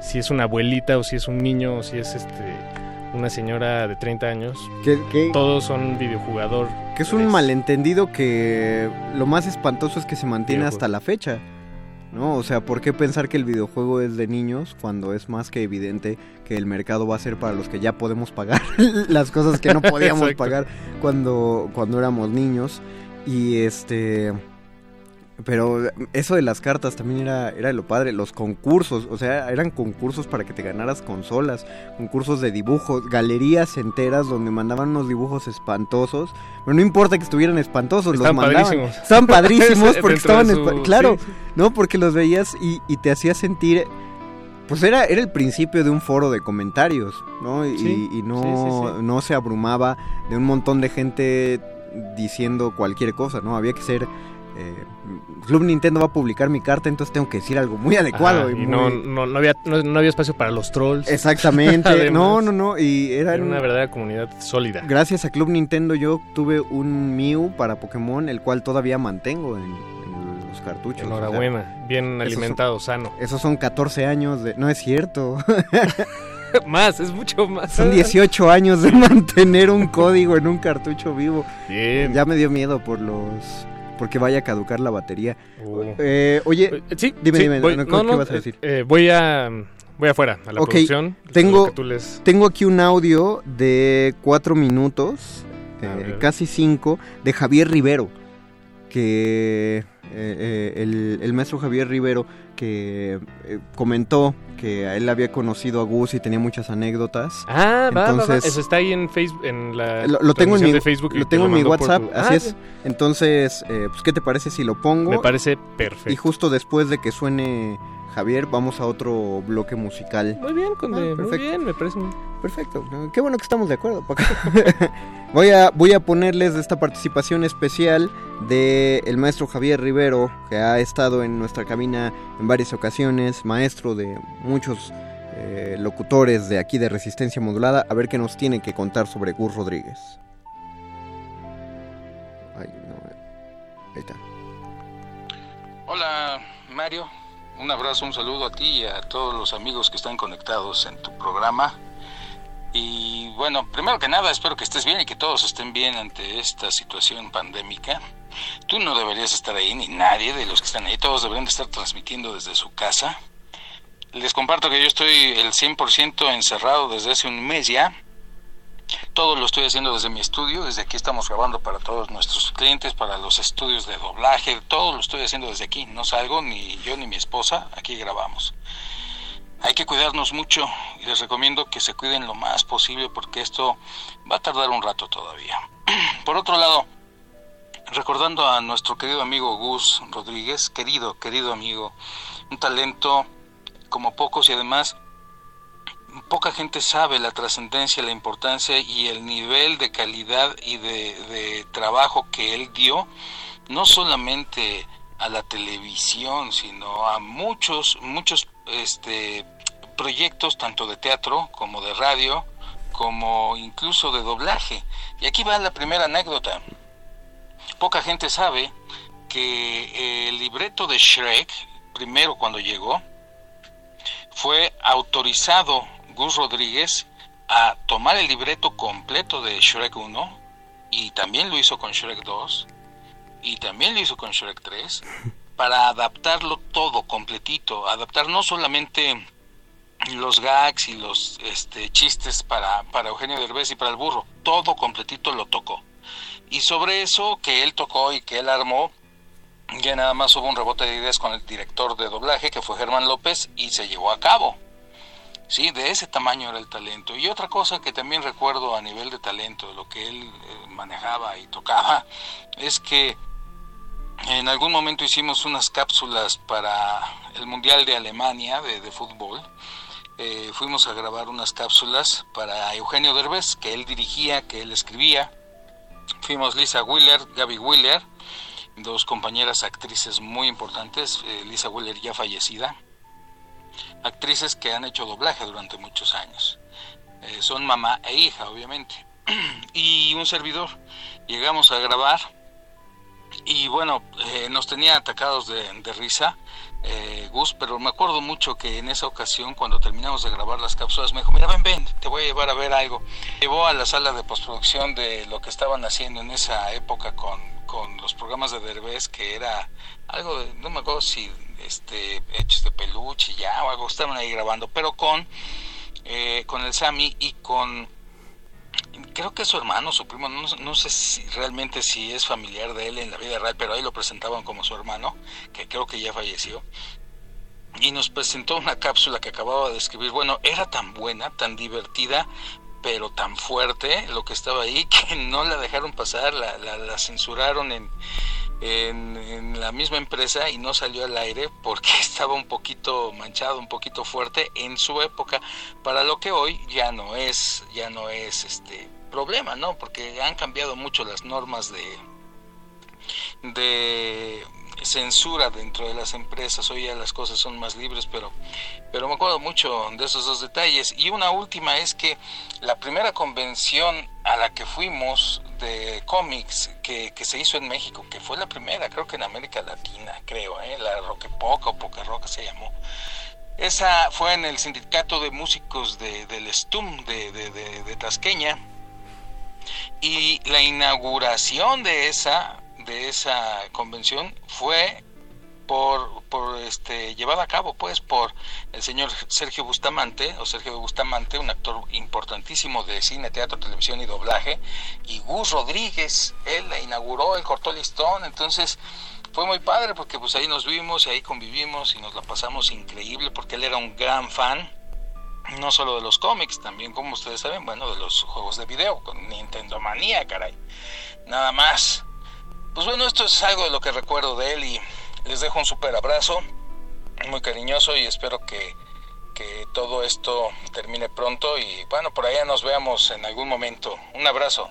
E: si es una abuelita o si es un niño o si es este una señora de 30 años,
A: Que, que-
E: todos son videojugador.
A: que es un malentendido que lo más espantoso es que se mantiene
E: Videojuego.
A: hasta la fecha. ¿no? O sea, ¿por qué pensar que el videojuego es de niños cuando es más que evidente que el mercado va a ser para los que ya podemos pagar las cosas que no podíamos pagar cuando, cuando éramos niños? Y este pero eso de las cartas también era, era lo padre, los concursos, o sea, eran concursos para que te ganaras consolas, concursos de dibujos, galerías enteras donde mandaban unos dibujos espantosos, pero no importa que estuvieran espantosos, los mandaban. Padrísimos. Estaban padrísimos porque estaban, claro, ¿no? Porque los veías y, y te hacía sentir pues era, era el principio de un foro de comentarios, ¿no? y, y, no, no se abrumaba de un montón de gente diciendo cualquier cosa, ¿no? Había que ser eh, Club Nintendo va a publicar mi carta, entonces tengo que decir algo muy adecuado.
F: y, no, no, no, había, no, había espacio para los trolls.
A: Exactamente, no, no, no. Y era,
F: una verdadera comunidad sólida.
A: Gracias a Club Nintendo yo tuve un Mew para Pokémon, el cual todavía mantengo en, los cartuchos.
F: Enhorabuena, bien alimentado, sano.
A: Esos son 14 años de... No es cierto.
F: más, es mucho más.
A: Son 18 años de mantener un código en un cartucho vivo. Bien. Ya me dio miedo por los porque vaya a caducar la batería. Oh. Eh, oye, eh, sí, dime, dime, ¿qué vas a decir?
F: Eh, voy a voy afuera a la producción.
A: Tengo, tengo aquí un audio de cuatro minutos, casi cinco, de Javier Rivero, que el, el, maestro Javier Rivero que comentó que a él había conocido a Gus y tenía muchas anécdotas.
F: Ah, Entonces, Eso está ahí en Facebook, en la
A: lo, tengo en mi, de Facebook. Lo tengo en mi WhatsApp, así ah, es. Entonces, eh, pues, ¿qué te parece si lo pongo?
F: Me parece perfecto.
A: Y justo después de que suene Javier, vamos a otro bloque musical.
F: Muy bien, Conde, ah, muy bien, me parece.
A: Perfecto, qué bueno que estamos de acuerdo. voy, a, voy a ponerles esta participación especial del el maestro Javier Rivero, que ha estado en nuestra cabina en varias ocasiones, maestro de muchos eh, locutores de aquí de Resistencia Modulada, a ver qué nos tiene que contar sobre Gus Rodríguez. Ay, no, ahí está.
G: Hola, Mario. Un abrazo, un saludo a ti y a todos los amigos que están conectados en tu programa. Y bueno, primero que nada, espero que estés bien y que todos estén bien ante esta situación pandémica. Tú no deberías estar ahí, ni nadie de los que están ahí. Todos deberían estar transmitiendo desde su casa. Les comparto que yo estoy el 100% encerrado desde hace un mes ya. Todo lo estoy haciendo desde mi estudio, desde aquí estamos grabando para todos nuestros clientes, para los estudios de doblaje, todo lo estoy haciendo desde aquí, no salgo ni yo ni mi esposa, aquí grabamos. Hay que cuidarnos mucho y les recomiendo que se cuiden lo más posible porque esto va a tardar un rato todavía. Por otro lado, recordando a nuestro querido amigo Gus Rodríguez, querido, querido amigo, un talento como pocos y además poca gente sabe la trascendencia, la importancia y el nivel de calidad y de, trabajo que él dio, no solamente a la televisión, sino a muchos, muchos este, proyectos, tanto de teatro como de radio, como incluso de doblaje. Y aquí va la primera anécdota. Poca gente sabe que el libreto de Shrek, primero cuando llegó, fue autorizado Gus Rodríguez a tomar el libreto completo de Shrek 1 y también lo hizo con Shrek 2 y también lo hizo con Shrek 3 para adaptarlo todo completito, adaptar no solamente los gags y los este, chistes para, para Eugenio Derbez y para el burro, todo completito lo tocó. Y sobre eso que él tocó y que él armó, ya nada más hubo un rebote de ideas con el director de doblaje, que fue Germán López, y se llevó a cabo. Sí, de ese tamaño era el talento. Y otra cosa que también recuerdo a nivel de talento, lo que él eh, manejaba y tocaba, es que en algún momento hicimos unas cápsulas para el Mundial de Alemania de, de fútbol. Eh, fuimos a grabar unas cápsulas para Eugenio Derbez, que él dirigía, que él escribía. Fuimos Lisa Wheeler, Gaby Wheeler, dos compañeras actrices muy importantes, eh, Lisa Wheeler ya fallecida, actrices que han hecho doblaje durante muchos años. Eh, son mamá e hija, obviamente. y un servidor. Llegamos a grabar y bueno, eh, nos tenía atacados de, risa eh, Gus, pero me acuerdo mucho que en esa ocasión, cuando terminamos de grabar las cápsulas, me dijo, mira, ven, ven, te voy a llevar a ver algo. Llevó a la sala de postproducción de lo que estaban haciendo en esa época con, con los programas de Derbez, que era algo de, no me acuerdo si este, hechos de peluche ya o algo, estaban ahí grabando, pero con, eh, con el Sammy y con creo que su hermano, su primo, no, no, sé si realmente si es familiar de él en la vida real, pero ahí lo presentaban como su hermano, que creo que ya falleció. Y nos presentó una cápsula que acababa de escribir. Bueno, era tan buena, tan divertida, pero tan fuerte lo que estaba ahí que no la dejaron pasar, la, la, censuraron en, en, la misma empresa y no salió al aire porque estaba un poquito manchado, un poquito fuerte en su época, para lo que hoy ya no es, ya no es este problema, ¿no? Porque han cambiado mucho las normas de de censura dentro de las empresas, hoy ya las cosas son más libres, pero, pero me acuerdo mucho de esos dos detalles. Y una última es que la primera convención a la que fuimos de cómics que, que se hizo en México, que fue la primera, creo que en América Latina, creo, ¿eh? la Roque Poca o Poca Roca se llamó. Esa fue en el Sindicato de Músicos de, del STUM de, de, de Tasqueña. Y la inauguración de esa de esa convención fue por, por este llevada a cabo pues por el señor Sergio Bustamante o Sergio Bustamante un actor importantísimo de cine teatro televisión y doblaje y Gus Rodríguez él la inauguró él cortó el listón entonces fue muy padre porque pues ahí nos vimos y ahí convivimos y nos la pasamos increíble porque él era un gran fan no solo de los cómics también como ustedes saben bueno de los juegos de video con Nintendo Manía caray. Nada más pues bueno, esto es algo de lo que recuerdo de él y les dejo un super abrazo, muy cariñoso y espero que, que todo esto termine pronto y bueno, por allá nos veamos en algún momento. Un abrazo.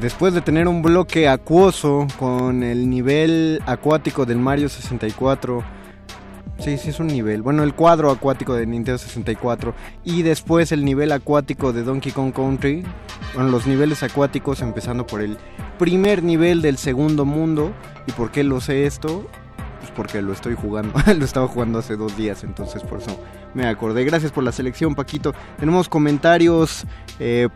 A: Después de tener un bloque acuoso con el nivel acuático del Mario 64, sí, sí es un nivel, bueno, el cuadro acuático de Nintendo 64 y después el nivel acuático de Donkey Kong Country, bueno, los niveles acuáticos empezando por el primer nivel del segundo mundo. ¿Y por qué lo sé esto? Pues porque lo estoy jugando, lo estaba jugando hace dos días, entonces por eso me acordé. Gracias por la selección, Paquito. Tenemos comentarios. Eh,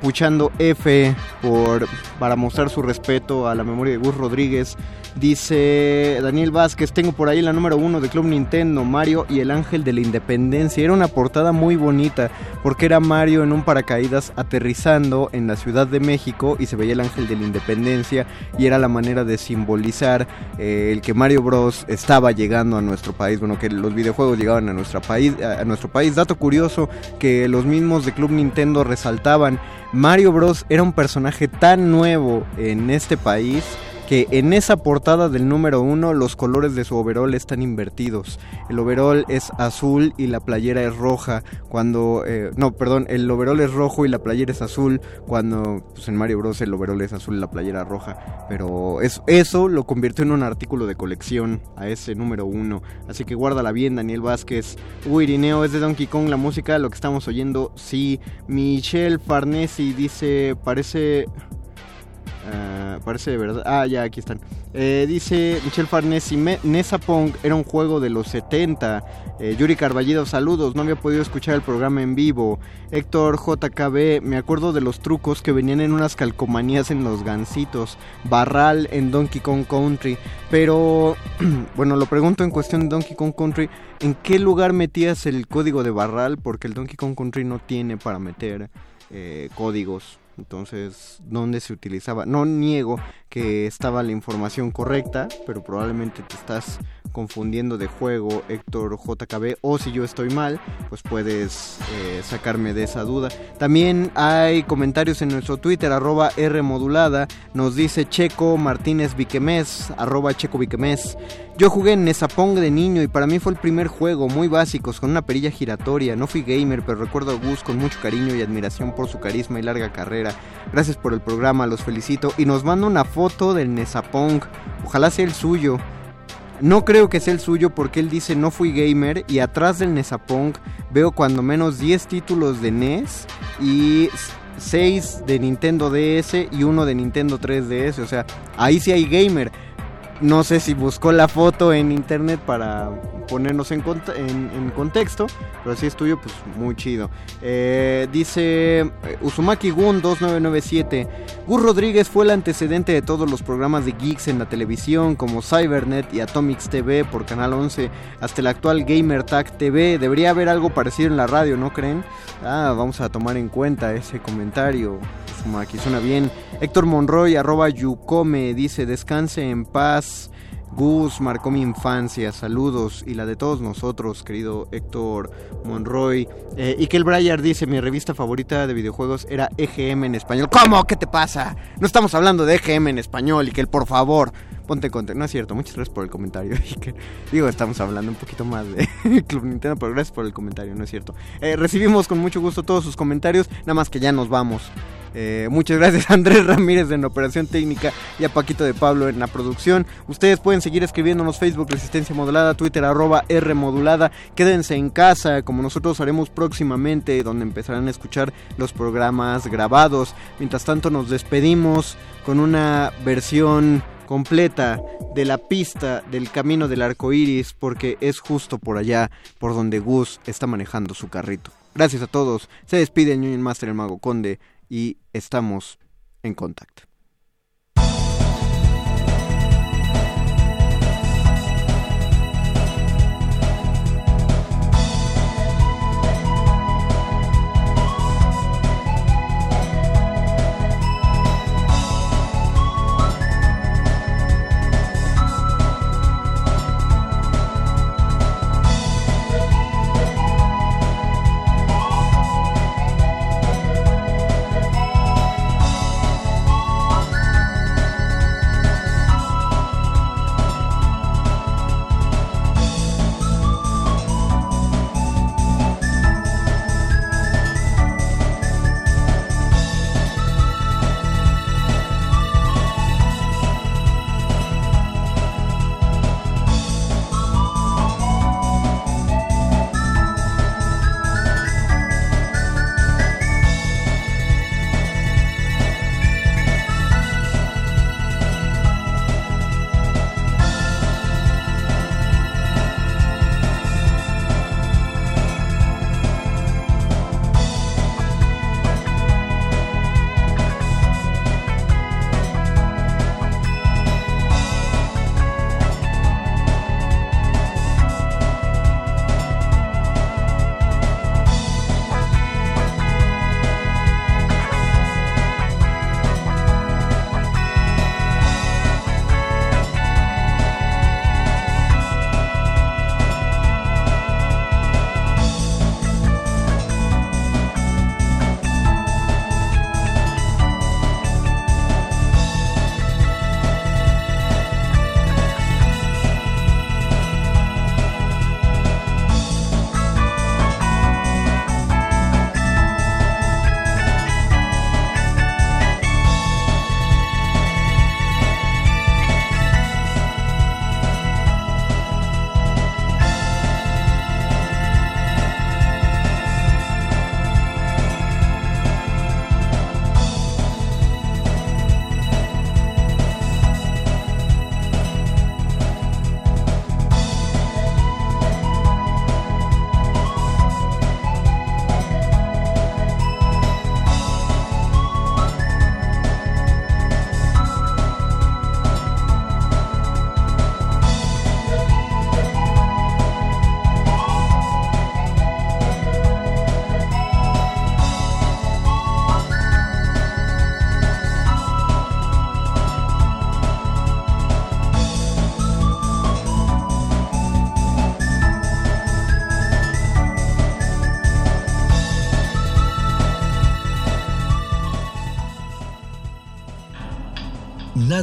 A: puchando F por, para mostrar su respeto a la memoria de Gus Rodríguez. Dice Daniel Vázquez, tengo por ahí la número uno de Club Nintendo, Mario y el Ángel de la Independencia. Era una portada muy bonita porque era Mario en un paracaídas aterrizando en la Ciudad de México y se veía el Ángel de la Independencia y era la manera de simbolizar eh, el que Mario Bros estaba llegando a nuestro país, bueno, que los videojuegos llegaban a, país, a nuestro país. Dato curioso que los mismos de Club Nintendo resaltaban Mario Bros era un personaje tan nuevo en este país que en esa portada del número uno los colores de su overall están invertidos. El overall es azul y la playera es roja. Cuando, eh, no, perdón, el overall es rojo y la playera es azul. Cuando pues en Mario Bros el overall es azul y la playera roja. Pero eso lo convirtió en un artículo de colección a ese número uno. Así que guárdala bien, Daniel Vázquez. Uy, Irineo, es de Donkey Kong la música, lo que estamos oyendo. Sí, Michelle Farnesi dice, parece... Ah, parece de verdad. Ah, ya, aquí están. Eh, dice Michelle Farnesi, Nessa Pong era un juego de los 70. Eh, Yuri Carballido, saludos. No había podido escuchar el programa en vivo. Héctor JKB, me acuerdo de los trucos que venían en unas calcomanías en los gansitos. Barral en Donkey Kong Country. Pero, bueno, lo pregunto en cuestión de Donkey Kong Country. ¿En qué lugar metías el código de Barral? Porque el Donkey Kong Country no tiene para meter eh, códigos. Entonces, ¿dónde se utilizaba? No niego que estaba la información correcta, pero probablemente te estás confundiendo de juego Héctor JKB o si yo estoy mal, pues puedes eh, sacarme de esa duda. También hay comentarios en nuestro Twitter, arroba R modulada, nos dice Checo Martínez Viquemés, arroba Checo Viquemés. Yo jugué en Nesapong de niño y para mí fue el primer juego, muy básicos, con una perilla giratoria. No fui gamer, pero recuerdo a Gus con mucho cariño y admiración por su carisma y larga carrera. Gracias por el programa, los felicito. Y nos manda una foto del Nesapong. Ojalá sea el suyo. No creo que sea el suyo porque él dice no fui gamer y atrás del Nesapong veo cuando menos 10 títulos de NES y 6 de Nintendo DS y uno de Nintendo 3DS. O sea, ahí sí hay gamer. No sé si buscó la foto en internet para ponernos en, en, contexto, pero si es tuyo, pues muy chido. Eh, dice eh, Uzumaki Gun 2997. Gus Rodríguez fue el antecedente de todos los programas de geeks en la televisión, como Cybernet y Atomics TV por Canal 11, hasta el actual Gamer Tag TV. Debería haber algo parecido en la radio, ¿no creen? Ah, vamos a tomar en cuenta ese comentario. Uzumaki, suena bien. Héctor Monroy, arroba Yucome, dice: Descanse en paz. Gus marcó mi infancia, saludos y la de todos nosotros, querido Héctor Monroy. Eh, y que el Breyer dice, mi revista favorita de videojuegos era EGM en español. ¿Cómo? ¿Qué te pasa? No estamos hablando de EGM en español y que el por favor, ponte en No es cierto, muchas gracias por el comentario. digo, estamos hablando un poquito más de Club Nintendo, pero gracias por el comentario, no es cierto. Eh, recibimos con mucho gusto todos sus comentarios, nada más que ya nos vamos. Eh, muchas gracias a Andrés Ramírez en operación técnica y a Paquito de Pablo en la producción. Ustedes pueden seguir escribiéndonos Facebook Resistencia Modulada, Twitter arroba R Modulada. Quédense en casa como nosotros haremos próximamente donde empezarán a escuchar los programas grabados. Mientras tanto nos despedimos con una versión completa de la pista del camino del arco iris porque es justo por allá por donde Gus está manejando su carrito. Gracias a todos. Se despide Union Master el Mago Conde y estamos en contacto.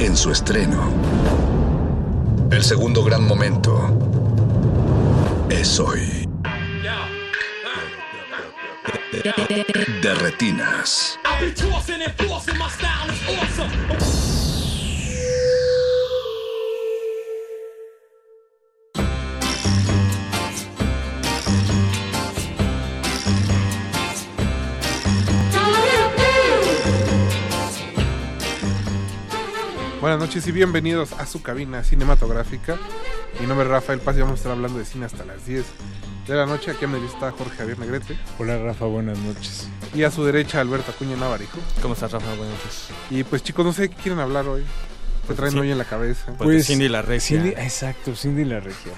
D: en su estreno. El segundo gran momento es hoy. De retinas.
H: Buenas noches y bienvenidos a su cabina cinematográfica. Mi nombre es Rafael Paz y vamos a estar hablando de cine hasta las 10 de la noche. Aquí a mi está Jorge Javier Negrete.
I: Hola Rafa, buenas noches.
H: Y a su derecha Alberto Acuña Navarijo.
J: ¿Cómo estás Rafa? Buenas noches.
H: Y pues chicos, no sé qué quieren hablar hoy. ¿Qué
J: Pues
H: traen
J: sí.
H: hoy en la cabeza?
J: Pues, de Cindy la Regia.
I: Cindy- exacto, Cindy la Regia.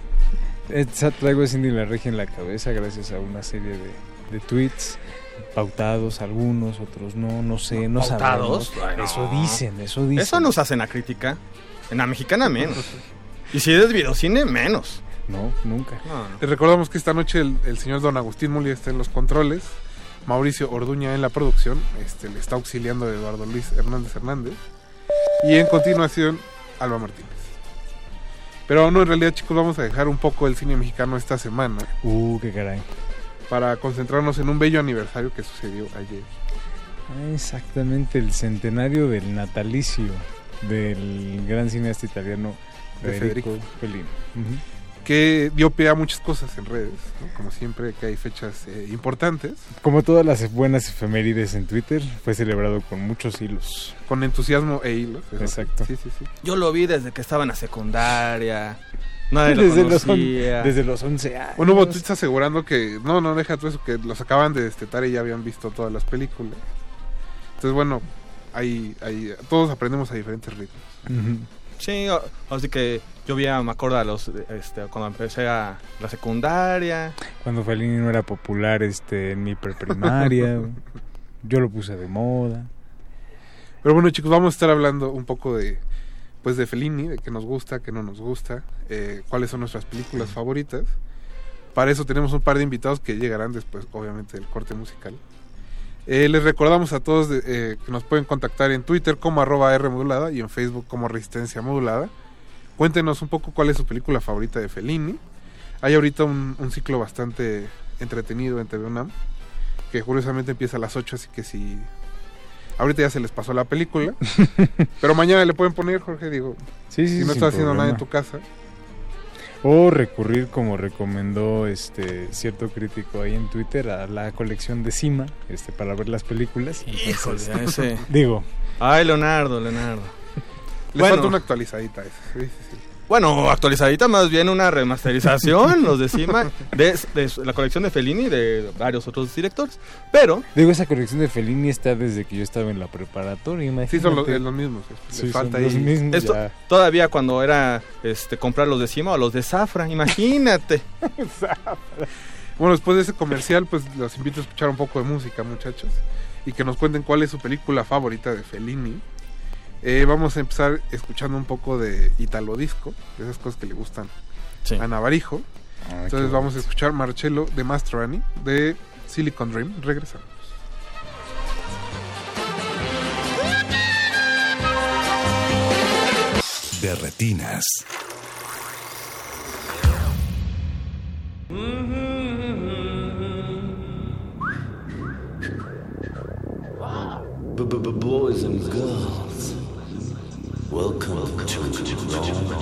I: Esa- traigo a Cindy la Regia en la cabeza gracias a una serie de, de tweets pautados, algunos, otros no, no sé, no
J: ¿Pautados?
I: sabemos.
J: Ay, no.
I: Eso dicen, eso dicen.
J: Eso nos hacen a crítica. En la mexicana menos. y si es videocine, menos.
I: No, nunca.
H: Les recordamos que esta noche el, el señor Don Agustín Muli está en los controles. Mauricio Orduña en la producción. Este, le está auxiliando a Eduardo Luis Hernández Hernández. Y en continuación, Alba Martínez. Pero no, en realidad, chicos, vamos a dejar un poco el cine mexicano esta semana.
I: Uh, qué caray.
H: Para concentrarnos en un bello aniversario que sucedió ayer.
I: Exactamente, el centenario del natalicio del gran cineasta italiano
H: De
I: Federico,
H: Federico.
I: Fellini.
H: Que dio pie a muchas cosas en redes. ¿no? Como siempre, que hay fechas eh, importantes.
I: Como todas las buenas efemérides en Twitter, fue celebrado con muchos hilos.
H: Con entusiasmo e hilos.
I: Exacto.
H: Sí, sí, sí.
J: Yo lo vi desde que estaba en la secundaria. Nadie lo
I: Desde los, on- desde los 11 años.
H: Bueno, hubo tweets asegurando que, no, no, deja todo eso, que los acaban de destetar y ya habían visto todas las películas. Entonces, bueno, ahí, ahí, todos aprendemos a diferentes ritmos.
J: Sí, o- así que yo vi, a- me acuerdo a los, este, cuando empecé a la secundaria.
I: Cuando Fellini no era popular este, en mi preprimaria. yo lo puse de moda.
H: Pero bueno, chicos, vamos a estar hablando un poco de, pues, de Fellini, de qué nos gusta, qué no nos gusta, eh, cuáles son nuestras películas favoritas. Para eso tenemos un par de invitados que llegarán después, obviamente, del corte musical. Eh, les recordamos a todos eh, que nos pueden contactar en Twitter como arroba R modulada y en Facebook como Resistencia Modulada. Cuéntenos un poco cuál es su película favorita de Fellini. Hay ahorita un, un ciclo bastante entretenido en TV UNAM, que curiosamente empieza a las 8, así que si... Ahorita ya se les pasó la película, pero mañana le pueden poner, Jorge, digo,
I: Sí, sí,
H: si no estás haciendo nada en tu casa.
I: O recurrir, como recomendó este cierto crítico ahí en Twitter, a la colección de Cima este, para ver las películas.
J: Híjole,
I: Entonces,
J: ese.
I: Digo,
J: Ay, Leonardo, Leonardo.
H: Le
J: Bueno.
H: falta una actualizadita esa. Sí, sí, sí.
J: Bueno, actualizadita más bien una remasterización, los de Cima, de, de la colección de Fellini y de varios otros directores. Pero,
I: digo, esa colección de Fellini está desde que yo estaba en la preparatoria. Imagínate.
H: Sí, son los, los mismos.
I: Sí,
H: falta
I: son los
H: ahí.
I: mismos.
J: esto todavía cuando era este comprar los de Cima o los de Zafra, imagínate.
H: Bueno, después de ese comercial, pues los invito a escuchar un poco de música, muchachos. Y que nos cuenten cuál es su película favorita de Fellini. Eh, vamos a empezar escuchando un poco de Italo Disco, de esas cosas que le gustan
J: Sí.
H: a Navarijo.
I: Ay,
H: Entonces vamos a escuchar Marcello de Mastroianni de Silicon Dream. Regresamos.
D: De retinas.
K: Boys and girls, Welcome, Welcome to Rome.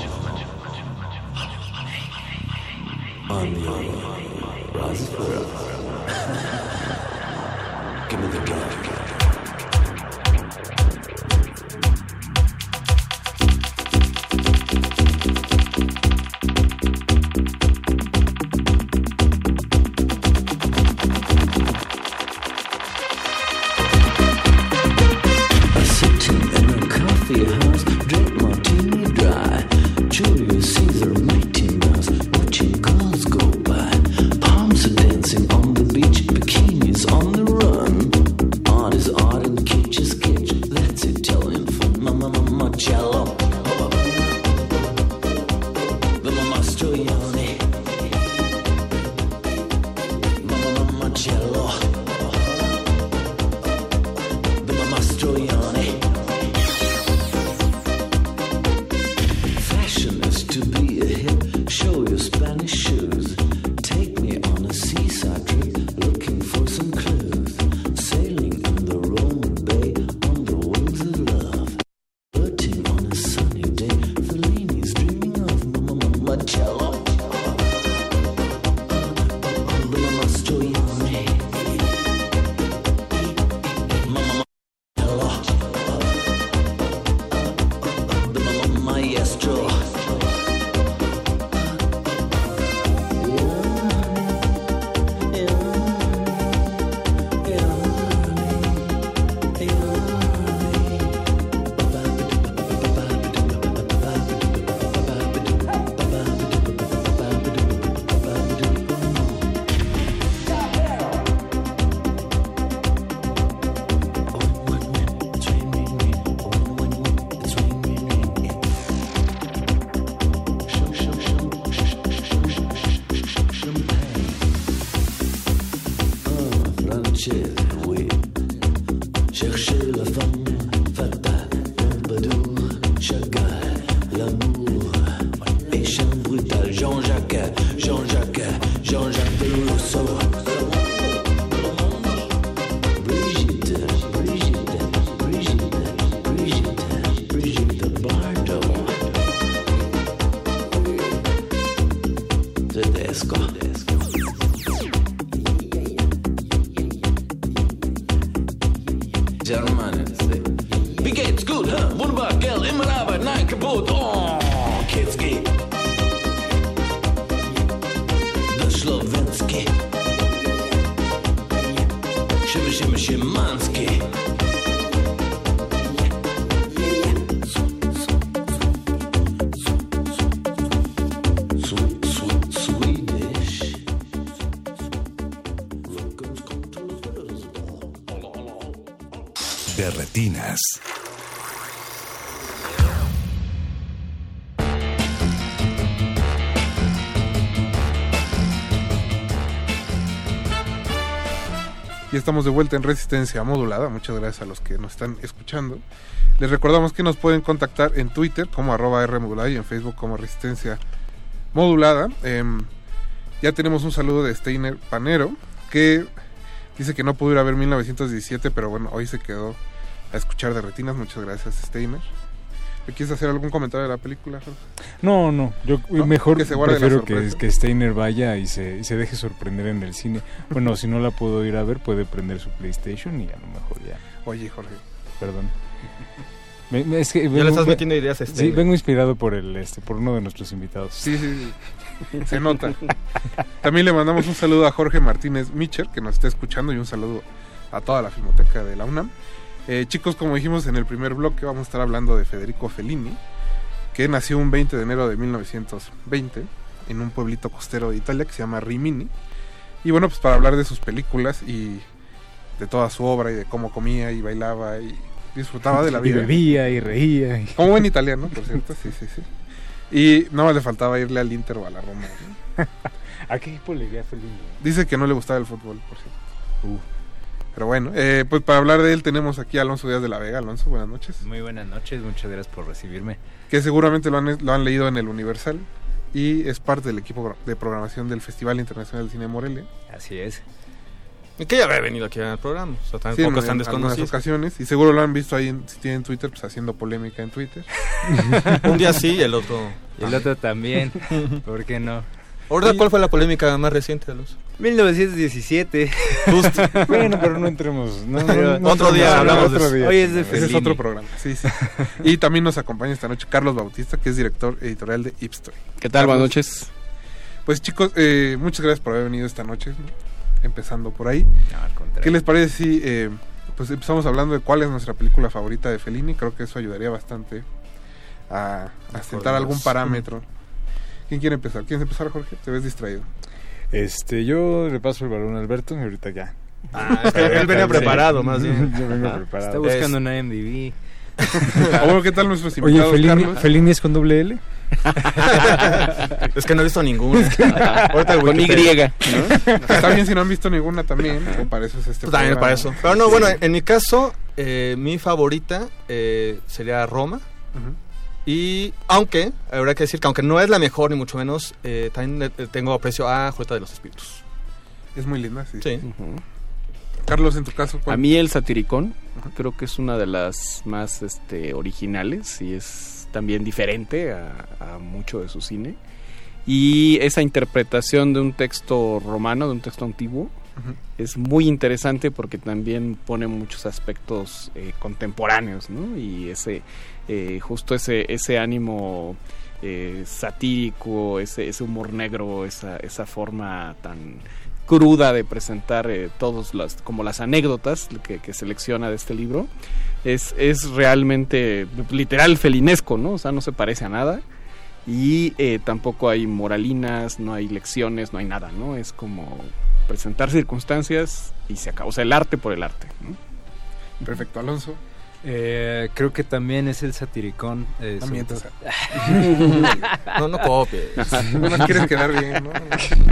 K: I'm your Give me the gun.
H: Estamos de vuelta en Resistencia Modulada. Muchas gracias a los que nos están escuchando. Les recordamos que nos pueden contactar en Twitter como arroba R modulada y en Facebook como Resistencia Modulada. Em, ya tenemos un saludo de Steiner Panero que dice que no pudo ir a ver 1917, pero bueno, hoy se quedó a escuchar de retinas. Muchas gracias, Steiner. ¿Le quieres hacer algún comentario de la película, Jorge?
I: No, no, yo
H: ¿No?
I: mejor
H: Que se
I: prefiero que, que Steiner vaya y se, y se deje sorprender en el cine. Bueno, si no la puedo ir a ver, puede prender su PlayStation y a lo mejor ya.
H: Oye, Jorge.
I: Perdón. Me- me- es que
J: Ya
I: vengo-
J: le estás metiendo ideas a
I: Sí, vengo inspirado por el este por uno de nuestros invitados.
H: Sí, sí, sí. se nota. También le mandamos un saludo a Jorge Martínez Micher, que nos está escuchando, y un saludo a toda la Filmoteca de la UNAM. Eh, chicos, como dijimos en el primer bloque, vamos a estar hablando de Federico Fellini, que nació un 20 de enero de 1920 en un pueblito costero de Italia que se llama Rimini. Y bueno, pues para hablar de sus películas y de toda su obra y de cómo comía y bailaba y disfrutaba de la
I: Y
H: vida.
I: bebía y reía. y-
H: Como buen italiano, por cierto, sí, sí, sí. Y nada más le faltaba irle al Inter o a la Roma. ¿no?
I: ¿A qué equipo le iría Fellini?
H: Dice que no le gustaba el fútbol, por cierto.
I: Uh.
H: Pero bueno, eh, pues para hablar de él tenemos aquí a Alonso Díaz de la Vega. Alonso, buenas noches.
L: Muy buenas noches, muchas gracias por recibirme.
H: Que seguramente lo han, lo han leído en el Universal y es parte del equipo de programación del Festival Internacional de Cine Morelia.
L: Así es.
J: Y que ya había venido aquí al programa. O sea,
H: Sí, en,
J: tampoco están
H: en algunas
J: desconocidos.
H: ocasiones. Y seguro lo han visto ahí, en- si tienen Twitter, pues haciendo polémica en Twitter.
J: Un día sí y el otro.
L: Y el otro también. ¿Por qué no?
J: Ahora, ¿cuál fue la polémica más reciente de los?
L: 1917.
J: Justo.
I: Bueno, pero no entremos. No, no,
L: Pero
I: no
J: otro día hablamos de eso.
I: día.
L: Hoy es de
H: Ese es otro programa. Sí, sí. y también nos acompaña esta noche Carlos Bautista, que es director editorial de Ipstory.
E: ¿Qué tal? Buenas noches.
H: Pues chicos, eh, muchas gracias por haber venido esta noche, ¿no? empezando por ahí.
L: No, al contrario.
H: ¿Qué les parece si eh, pues empezamos hablando de cuál es nuestra película favorita de Fellini? Creo que eso ayudaría bastante a, a sentar algún parámetro. ¿Quién quiere empezar? ¿Quieres empezar, Jorge? Te ves distraído.
I: Este, yo le paso el balón a Alberto y ahorita ya.
J: Ah, es que él venía preparado, más bien.
I: Yo vengo
L: Ah,
I: preparado.
L: Está buscando una MDB.
H: Ah, bueno, ¿qué tal nuestros
I: Oye,
H: invitados,
I: Fellini,
H: Carlos?
I: Fellini es con doble L.
J: Es que no he visto ninguna. Ahorita el
E: Con Y.
J: Wikipedia.
H: Está bien si no han visto ninguna también, o para eso es este
J: Pues también para eso. Pero no, bueno, en mi caso, eh, mi favorita eh, sería Roma.
H: Ujú.
J: Y aunque, habrá que decir que aunque no es la mejor ni mucho menos, eh, también tengo aprecio a Julieta de los Espíritus.
H: Es muy linda, sí.
J: Sí.
H: Carlos, en tu caso, ¿cuál?
E: A mí el satiricón creo que es una de las más este, originales y es también diferente a, a mucho de su cine. Y esa interpretación de un texto romano, de un texto antiguo, Es muy interesante porque también pone muchos aspectos eh, contemporáneos, ¿no? Y ese, eh, justo ese, ese ánimo eh, satírico, ese, ese humor negro, esa, esa forma tan cruda de presentar eh, todos las como las anécdotas que, que selecciona de este libro es, es realmente literal felinesco no o sea no se parece a nada. Y eh, tampoco hay moralinas no hay lecciones no hay nada no es como presentar circunstancias y se acabó o sea el arte por el arte ¿no?
H: Perfecto, Alonso.
L: Eh, creo que también es el satiricón. eh,
H: No
J: No, no copies.
H: No quieres quedar bien, ¿no?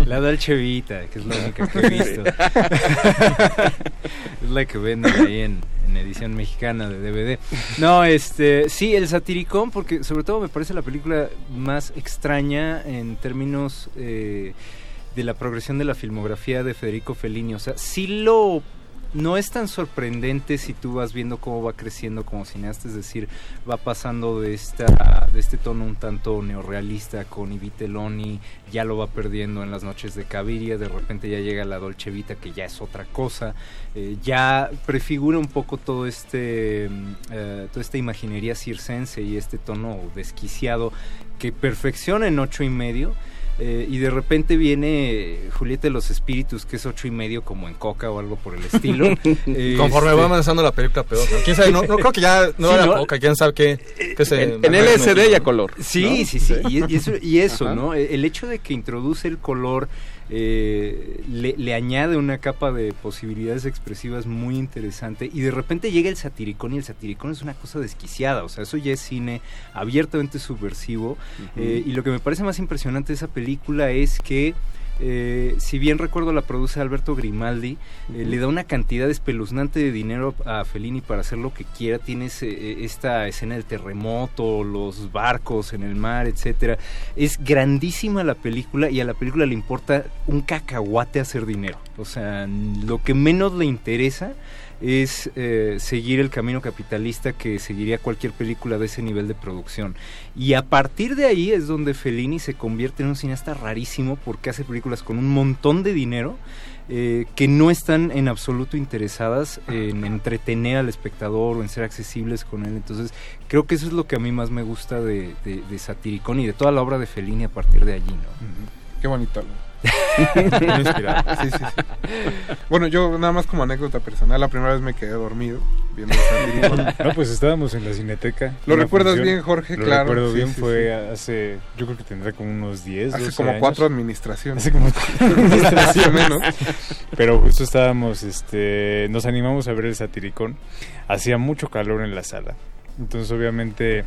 L: La Dolce Vita, que es la única que he visto. es la que venden ahí en, en edición mexicana de DVD. No, este, sí, el satiricón, porque sobre todo me parece la película más extraña en términos eh, de la progresión de la filmografía de Federico Fellini. O sea, sí lo no es tan sorprendente si tú vas viendo cómo va creciendo como cineasta, es decir, va pasando de esta de este tono un tanto neorrealista con I Vitelloni, ya lo va perdiendo en las noches de Caviria, de repente ya llega la Dolce Vita que ya es otra cosa, eh, ya prefigura un poco todo este mm, eh, toda esta imaginería circense y este tono desquiciado que perfecciona en ocho y medio. Eh, y de repente viene Julieta de los Espíritus, que es ocho y medio como en Coca o algo por el estilo.
J: Conforme
L: Este-
J: va avanzando la película, peor. ¿no? ¿Quién sabe? No, no creo que ya no
L: Sí,
J: era
L: ¿no?
J: poca. ¿Quién sabe qué? qué se-
E: en, en LSD y a color
L: Sí,
E: ¿no?
L: sí, sí. Y, y eso, y eso. ¿no? El hecho de que introduce el color eh, le, le añade una capa de posibilidades expresivas muy interesante. Y de repente llega el satiricón y el satiricón es una cosa desquiciada. O sea, eso ya es cine abiertamente subversivo. Eh, y lo que me parece más impresionante de esa película es que. Eh, si bien recuerdo la produce Alberto Grimaldi, eh, le da una cantidad espeluznante de dinero a Fellini para hacer lo que quiera. Tienes eh, esta escena del terremoto, los barcos en el mar, etcétera. Es grandísima la película y a la película le importa un cacahuate hacer dinero. O sea, lo que menos le interesa es eh, seguir el camino capitalista que seguiría cualquier película de ese nivel de producción. Y a partir de ahí es donde Fellini se convierte en un cineasta rarísimo porque hace películas con un montón de dinero eh, que no están en absoluto interesadas en entretener al espectador o en ser accesibles con él. Entonces creo que eso es lo que a mí más me gusta de, de, de Satiricón y de toda la obra de Fellini a partir de allí. ¿no?
H: Qué bonito. ¿No?
L: Muy inspirado.
H: Sí, sí, sí. Bueno, yo nada más como anécdota personal, la primera vez me quedé dormido viendo.
I: No, pues estábamos en la cineteca.
H: ¿Lo recuerdas
I: función.
H: bien, Jorge?
I: Lo
H: Claro,
I: recuerdo
H: sí,
I: bien,
H: sí,
I: fue
H: sí.
I: hace, yo creo que tendrá como unos 10,
H: Hace
I: 12
H: como
I: años.
H: cuatro administraciones.
I: Hace como cuatro administraciones.
H: Menos.
I: Pero justo estábamos, este, nos animamos a ver el satiricón. Hacía mucho calor en la sala. Entonces, obviamente,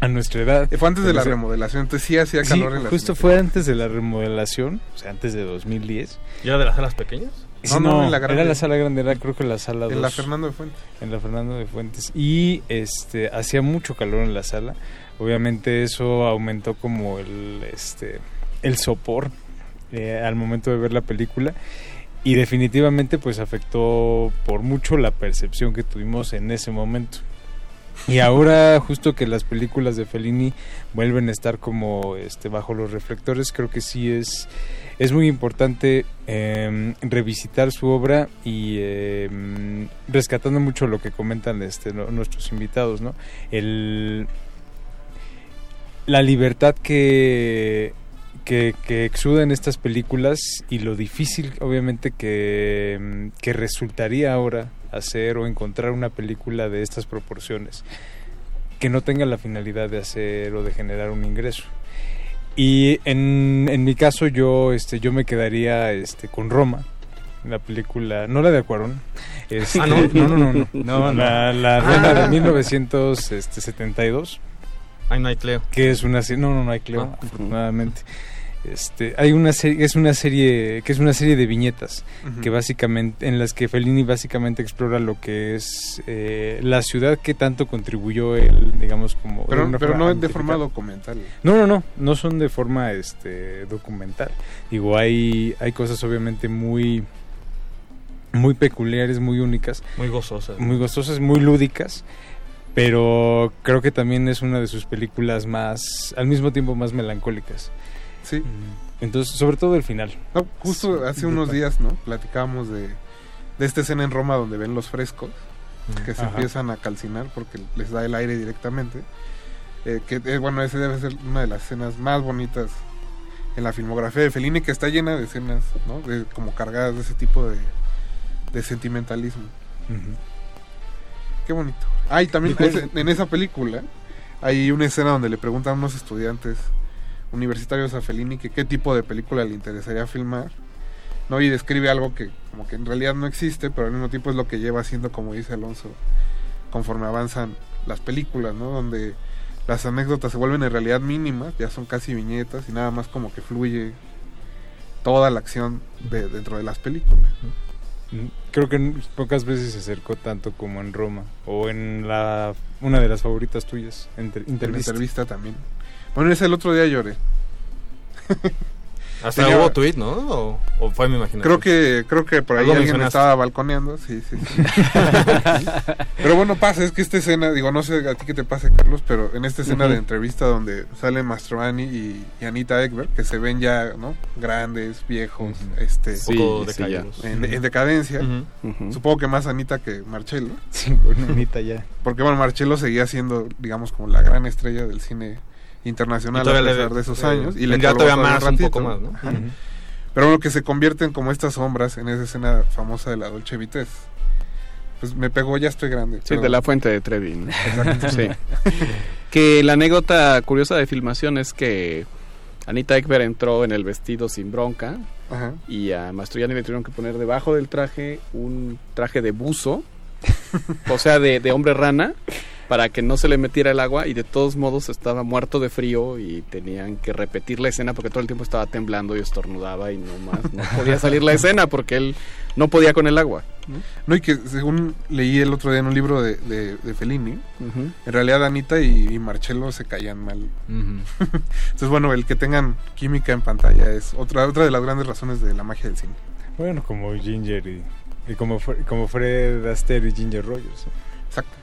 I: a nuestra edad.
H: Fue antes de la remodelación, entonces sí hacía
I: Sí,
H: calor en la
I: justo fue antes de la remodelación, o sea, antes de 2010.
J: ¿Y era de las salas pequeñas?
I: Sí,
H: No,
I: no,
H: no, en la grande.
I: era la sala grande, era creo que la sala
H: En la. Fernando de Fuentes.
I: En la Fernando de Fuentes. Y este hacía mucho calor en la sala. Obviamente eso aumentó como el este el sopor eh, al momento de ver la película. Y definitivamente pues afectó por mucho la percepción que tuvimos en ese momento. Y ahora justo que las películas de Fellini vuelven a estar como este bajo los reflectores, creo que sí es es muy importante eh, revisitar su obra y eh, rescatando mucho lo que comentan este nuestros invitados, ¿no? El la libertad que que, que exudan estas películas y lo difícil obviamente que, que resultaría ahora hacer o encontrar una película de estas proporciones que no tenga la finalidad de hacer o de generar un ingreso. Y en, en mi caso yo este yo me quedaría este con Roma, la película, no la de Acuarón. Este,
J: Ah, ¿no?
I: no, no, no, no.
J: No, no.
I: La, la
J: Ah.
I: Roma de 1972
J: Ahí no hay Cleo.
I: que es una no no no hay Cleo
J: Ah.
I: afortunadamente Este, hay una serie, es una serie que es una serie de viñetas que básicamente en las que Fellini básicamente explora lo que es eh, la ciudad que tanto contribuyó él, digamos como de
H: Pero, no de
I: amplificada.
H: forma documental.
I: No, no, no, no son de forma este documental. Digo, hay hay cosas obviamente muy muy peculiares, muy únicas,
J: Muy gozosas.
I: muy gustosas, muy lúdicas, pero creo que también es una de sus películas más al mismo tiempo más melancólicas.
H: Sí.
I: Entonces, sobre todo el final.
H: No, justo hace unos días, ¿no? Platicábamos de, de esta escena en Roma donde ven los frescos que se
I: Ajá.
H: empiezan a calcinar porque les da el aire directamente. Eh, que eh, bueno, esa debe ser una de las escenas más bonitas en la filmografía de Fellini, que está llena de escenas, ¿no? De, como cargadas de ese tipo de, de sentimentalismo. Qué bonito. Ah, y también
I: ¿Y cuál-
H: ese- en esa película hay una escena donde le preguntan a unos estudiantes universitarios a Fellini que qué tipo de película le interesaría filmar. ¿no? Y describe algo que como que en realidad no existe, pero al mismo tiempo es lo que lleva haciendo, como dice Alonso, conforme avanzan las películas, ¿no? Donde las anécdotas se vuelven en realidad mínimas, ya son casi viñetas y nada más como que fluye toda la acción de, dentro de las películas.
I: Creo que pocas veces se acercó tanto como en Roma o en la una de las favoritas tuyas, entre,
H: En la
I: entrevista.
H: entrevista también. Bueno, ese el otro día lloré.
J: Hasta
H: Tenía-
J: hubo tweet, ¿no? O, o fue mi imaginación.
H: Creo que creo que por ahí
J: Algo
H: alguien me
J: mencionaste.
H: estaba balconeando, sí, sí, sí. pero bueno, pasa, es que esta escena, digo, no sé a ti qué te pase, Carlos, pero en esta escena de entrevista donde salen Mastroianni y, y Anita Ekberg, que se ven ya, ¿no? Grandes, viejos, este,
E: Sí,
J: poco
E: sí,
H: en, en decadencia. Supongo que más Anita que Marcello,
I: Sí, con Anita ya.
H: porque bueno, Marcello seguía siendo, digamos, como la gran estrella del cine internacional a
J: le-
H: pesar de esos
J: eh,
H: años. Y le colgó
J: todavía
H: un
J: poco más, ¿no?
H: Ajá. Pero bueno, que se convierten como estas sombras en esa escena famosa de la Dolce Vita. Pues me pegó, ya estoy grande.
E: Sí,
H: pero-
E: de la fuente de Trevi. ¿no?
H: Exacto.
E: Sí. que la anécdota curiosa de filmación es que Anita Ekberg entró en el vestido sin bronca
H: Ajá.
E: y a Mastroianni le tuvieron que poner debajo del traje un traje de buzo, o sea, de, de hombre rana, para que no se le metiera el agua y de todos modos estaba muerto de frío y tenían que repetir la escena porque todo el tiempo estaba temblando y estornudaba y no más, no podía salir la escena porque él no podía con el agua. ¿no?
H: No, y que según leí el otro día en un libro de, de, de Fellini, en realidad Anita y, y Marcello se caían mal. Entonces, bueno, el que tengan química en pantalla es otra, otra de las grandes razones de la magia del cine.
I: Bueno, como Ginger y, y como, como Fred Astaire y Ginger Rogers.
H: Exacto.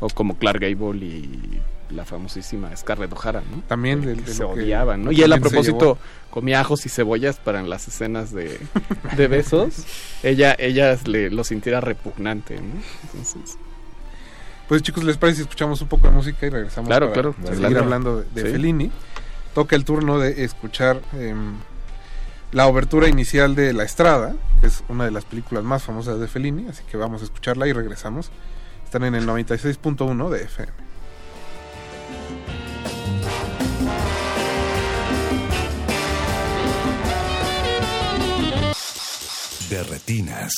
E: O como Clark Gable y la famosísima Scarlett O'Hara, ¿no?
H: También del- de
E: se
H: lo que-
E: odiaban, ¿no? Y él a propósito comía ajos y cebollas para en las escenas de, de besos. ella ella le, lo sintiera repugnante, ¿no? Entonces,
H: Pues chicos, ¿les parece si escuchamos un poco de música y regresamos
E: Claro,
H: para
E: claro,
H: seguir hablando de, de
E: Sí.
H: Fellini? Toca el turno de escuchar em, la obertura inicial de La Estrada, que es una de las películas más famosas de Fellini, así que vamos a escucharla y regresamos. Están en el 96.1 de FM.
D: De retinas.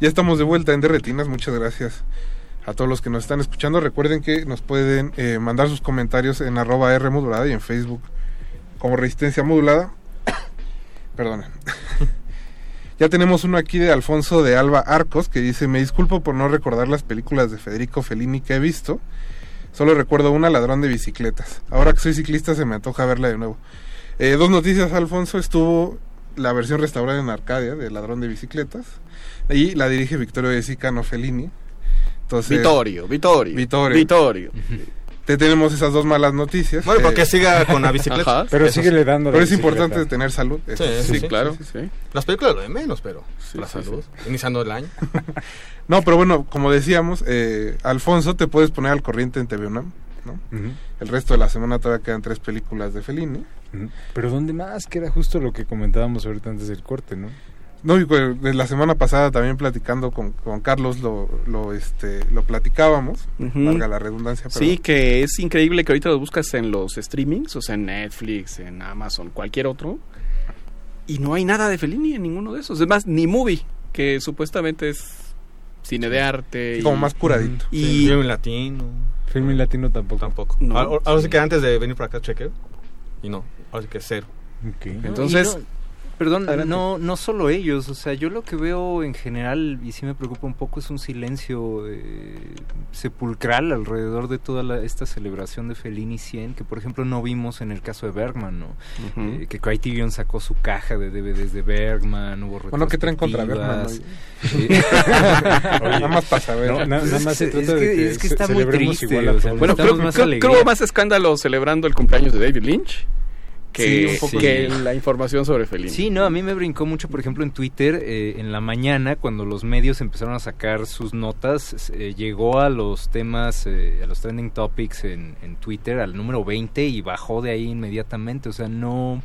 H: Ya estamos de vuelta en Derretinas, muchas gracias a todos los que nos están escuchando. Recuerden que nos pueden eh, mandar sus comentarios en arroba R modulada y en Facebook como Resistencia Modulada. Perdona. ya tenemos uno aquí de Alfonso de Alba Arcos que dice, me disculpo por no recordar las películas de Federico Fellini que he visto. Solo recuerdo una, Ladrón de Bicicletas. Ahora que soy ciclista se me antoja verla de nuevo. Eh, dos noticias, Alfonso. Estuvo la versión restaurada en Arcadia de Ladrón de Bicicletas. Y la dirige Victorio de Sicano Fellini. Entonces,
E: Vittorio, Vittorio.
H: Vittorio.
E: Vittorio.
H: Te tenemos esas dos malas noticias.
J: Bueno,
H: Eh,
J: porque siga con la bicicleta.
H: Ajá.
I: Pero
H: Eso
I: síguele
H: sí.
I: dando
H: Pero es
I: bicicleta.
H: importante tener salud.
J: Sí, sí, sí,
H: claro.
J: sí, sí. Las películas lo de menos, pero la salud. Iniciando el año.
H: No, pero bueno, como decíamos, eh, Alfonso, te puedes poner al corriente en TV El resto de la semana todavía quedan tres películas de Fellini.
I: Pero ¿dónde más? Que era justo lo que comentábamos ahorita antes del corte, ¿no?
H: No, y pues, de la semana pasada también platicando con, con Carlos lo, lo, este, lo platicábamos,
E: Ujú.
H: valga la redundancia. Pero
E: Sí, que es increíble que ahorita lo buscas en los streamings, o sea, en Netflix, en Amazon, cualquier otro, y no hay nada de Fellini en ninguno de esos. Es más, ni Movie, que supuestamente es cine de arte.
H: Sí,
E: y-
H: como más curadito.
E: Y
J: Sí, film latino.
I: Film latino tampoco.
J: Tampoco.
E: No.
J: Ahora, ahora sí que antes de venir para acá chequé. Y no, ahora sí que cero.
E: Entonces,
L: Y no- perdón,
E: Adelante.
L: no, no solo ellos, o sea, yo lo que veo en general, y sí me preocupa un poco, es un silencio eh, sepulcral alrededor de toda la- esta celebración de Fellini 100, que por ejemplo no vimos en el caso de Bergman, ¿no?
E: Ujú.
L: Eh, que Criterion sacó su caja de DVDs de Bergman, hubo
H: Bueno, ¿qué traen contra Bergman, nada más para saber.
I: No, na- nada más se
L: Es
I: trata
L: que-
I: de que,
L: es que está muy triste,
I: igual a
L: o sea,
I: todos.
E: bueno, creo,
L: más
E: creo- más escándalo celebrando el cumpleaños de David Lynch que,
L: Sí, un poco
E: que
L: sí.
E: la información sobre Fellini.
L: Sí, no, a mí me brincó mucho, por ejemplo, en Twitter, eh, en la mañana, cuando los medios empezaron a sacar sus notas, eh, llegó a los temas, eh, a los trending topics en, en Twitter, al número 20 y bajó de ahí inmediatamente. O sea, no,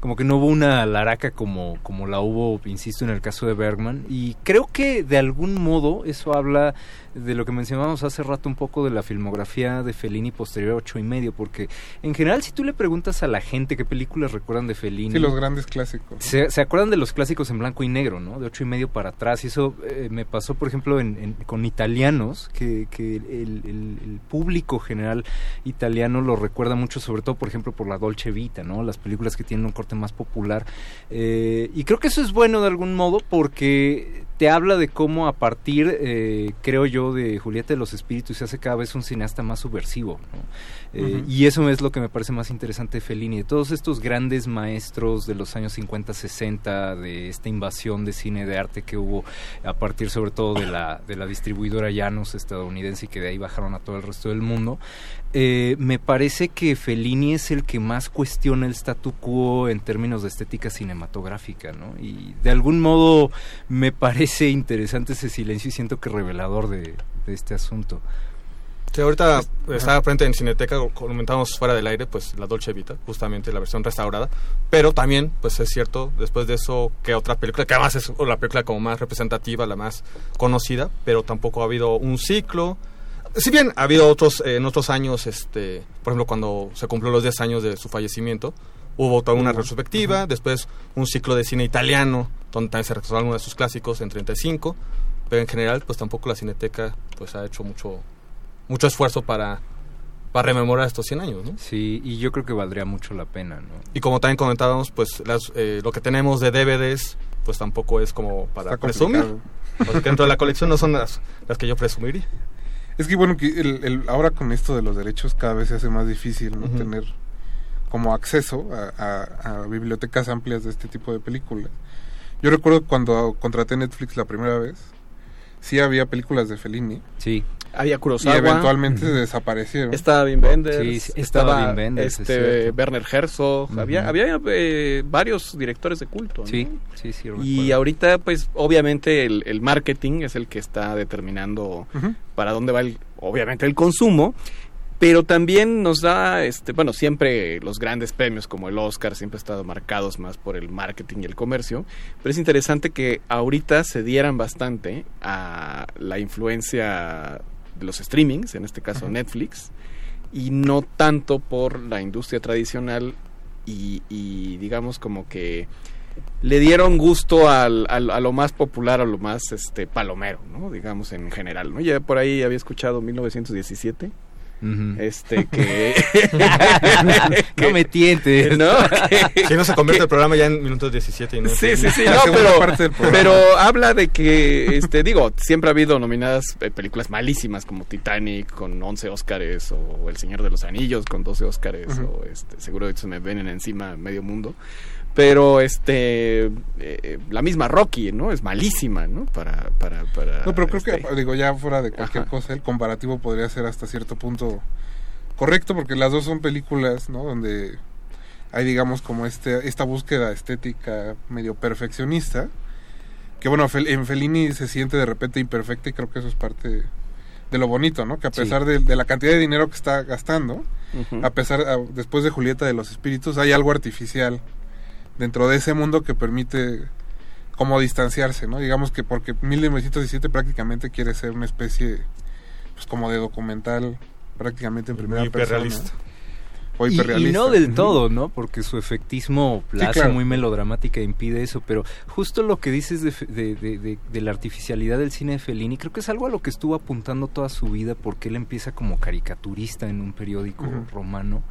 L: como que no hubo una laraca como, como la hubo, insisto, en el caso de Bergman. Y creo que de algún modo eso habla de lo que mencionábamos hace rato un poco de la filmografía de Fellini posterior a ocho y medio, porque en general si tú le preguntas a la gente qué películas recuerdan de Fellini,
H: Sí, los grandes clásicos.
L: se, se acuerdan de los clásicos en blanco y negro, ¿no? De ocho y medio para atrás. Y eso eh, me pasó, por ejemplo, en, en- con italianos, que, que el, el- el público general italiano lo recuerda mucho, sobre todo, por ejemplo, por la Dolce Vita, ¿no? Las películas que tienen un corte más popular. Eh, y creo que eso es bueno de algún modo porque te habla de cómo a partir, eh, creo yo, de Julieta de los Espíritus se hace cada vez un cineasta más subversivo, ¿no? Eh. Y eso es lo que me parece más interesante de Fellini, de todos estos grandes maestros de los años 50, 60, de esta invasión de cine de arte que hubo a partir sobre todo de la, de la distribuidora Llanos estadounidense y que de ahí bajaron a todo el resto del mundo. Eh, me parece que Fellini es el que más cuestiona el statu quo en términos de estética cinematográfica, ¿no? Y de algún modo me parece interesante ese silencio y siento que revelador de, de este asunto.
J: Sí, ahorita está frente en Cineteca, co- comentábamos fuera del aire, pues la Dolce Vita, justamente la versión restaurada. Pero también, pues es cierto, después de eso, que otra película, que además es la película como más representativa, la más conocida, pero tampoco ha habido un ciclo. Si bien ha habido otros, eh, en otros años, este, por ejemplo, cuando se cumplió los 10 años de su fallecimiento, hubo toda una retrospectiva, después un ciclo de cine italiano, donde también se restauraron algunos de sus clásicos en 35, pero en general, pues tampoco la Cineteca pues ha hecho mucho mucho esfuerzo para, para rememorar estos 100 años, ¿no?
L: Sí, y yo creo que valdría mucho la pena, ¿no?
J: Y como también comentábamos, pues las, eh, lo que tenemos de DVDs, pues tampoco es como para presumir. Porque dentro de la colección no son las, las que yo presumiría.
H: Es que bueno, que el, el- ahora con esto de los derechos cada vez se hace más difícil ¿no? Tener como acceso a, a- a bibliotecas amplias de este tipo de películas. Yo recuerdo cuando contraté Netflix la primera vez, sí había películas de Fellini.
L: Sí.
E: Había
H: Y
E: Kurosawa.
H: eventualmente desaparecieron.
E: Estaba Wim Wenders,
L: Sí, sí, estaba
E: estaba
L: Wim Wenders, es
E: este. Werner Herzog, había, había eh, varios directores de culto. ¿no?
L: Sí, sí, sí.
E: Y ahorita, pues, obviamente el, el marketing es el que está determinando para dónde va, el, obviamente, el consumo. Pero también nos da, este, bueno, siempre los grandes premios como el Oscar siempre han estado marcados más por el marketing y el comercio. Pero es interesante que ahorita se dieran bastante a la influencia de los streamings, en este caso Netflix, y no tanto por la industria tradicional y, y digamos como que le dieron gusto al, al- a lo más popular, a lo más este palomero, ¿no? Digamos en general, ¿no? Ya por ahí había escuchado 1917. Este que,
L: No me tientes.
E: ¿no?
J: Si no se convierte el programa ya en minutos 17 y no
E: Sí, sí, sí, no, pero, pero habla de que, este, digo, siempre ha habido nominadas eh, películas malísimas como Titanic con 11 Óscares o El Señor de los Anillos con 12 Óscares
H: Ujú.
E: o este, seguro se me ven encima medio mundo. Pero este eh, la misma Rocky, ¿no? Es malísima, ¿no? Para para para
H: No, pero creo
E: este,
H: que, digo, ya fuera de cualquier
E: Ajá.
H: cosa, el comparativo podría ser hasta cierto punto correcto, porque las dos son películas, ¿no? Donde hay, digamos, como este, esta búsqueda estética medio perfeccionista, que bueno, en Fellini se siente de repente imperfecta y creo que eso es parte de lo bonito, ¿no? Que a
L: Sí.
H: pesar de, de la cantidad de dinero que está gastando, a pesar, a- después de Julieta de los Espíritus, hay algo artificial dentro de ese mundo que permite como distanciarse, ¿no? Digamos que porque 1917 prácticamente quiere ser una especie, pues como de documental prácticamente en primera persona.
J: hiperrealista.
H: O
L: Y- Y, no del todo, ¿no? Porque su efectismo
H: Sí, claro.
L: muy melodramática e impide eso. Pero justo lo que dices de, fe- de, de- de- de la artificialidad del cine de Fellini, creo que es algo a lo que estuvo apuntando toda su vida porque él empieza como caricaturista en un periódico romano.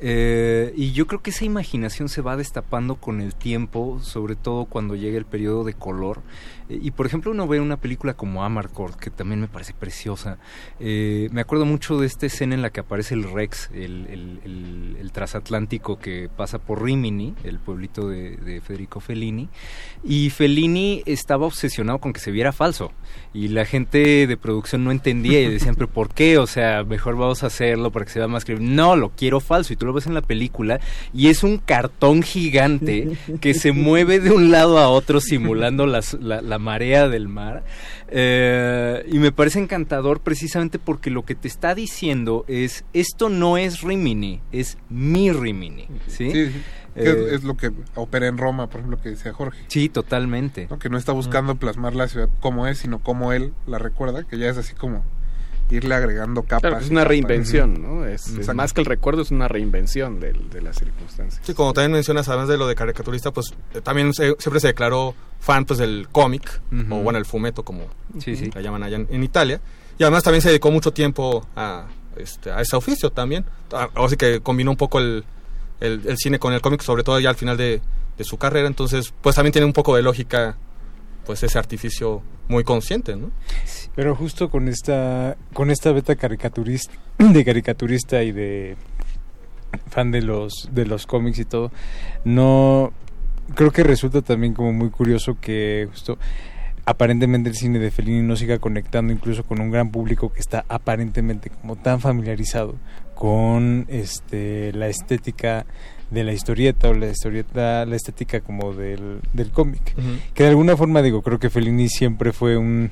L: Eh, y yo creo que esa imaginación se va destapando con el tiempo, sobre todo cuando llega el periodo de color. Eh, y por ejemplo, uno ve una película como Amarcord, que también me parece preciosa. Eh, me acuerdo mucho de esta escena en la que aparece el Rex, el, el- el- el transatlántico que pasa por Rimini, el pueblito de, de Federico Fellini. Y Fellini estaba obsesionado con que se viera falso. Y la gente de producción no entendía y decían, pero ¿por qué? O sea, mejor vamos a hacerlo para que se vea más creíble. No, lo quiero falso. Y tú lo ves en la película y es un cartón gigante que se mueve de un lado a otro simulando las- la, la marea del mar. Eh, y me parece encantador precisamente porque lo que te está diciendo es, esto no es Rimini, es mi Rimini. ¿sí?
H: Sí, sí. Que
L: Eh,
H: es, es lo que opera en Roma, por ejemplo, que decía Jorge.
L: Sí, totalmente.
H: ¿no? Que no está buscando plasmar la ciudad como es, sino como él la recuerda, que ya es así como irle agregando capas.
E: Claro, es una
H: capas.
E: reinvención, ¿no? Es, más que el recuerdo, es una reinvención del- de, las circunstancias.
J: Sí, como también mencionas, además de lo de caricaturista, pues eh, también se- siempre se declaró fan pues del cómic, o bueno, el fumeto, como
L: Sí, sí.
J: la llaman allá en, en Italia. Y además también se dedicó mucho tiempo a, este, a ese oficio también. A- Así que combinó un poco el, el, el cine con el cómic, sobre todo ya al final de, de su carrera. Entonces, pues también tiene un poco de lógica, pues ese artificio muy consciente, ¿no?
I: Pero justo con esta con esta beta caricaturista de caricaturista y de fan de los de los cómics y todo, no creo que resulta también como muy curioso que justo aparentemente el cine de Fellini no siga conectando incluso con un gran público que está aparentemente como tan familiarizado con este la estética de la historieta o la historieta la estética como del, del cómic. Que de alguna forma digo creo que Fellini siempre fue un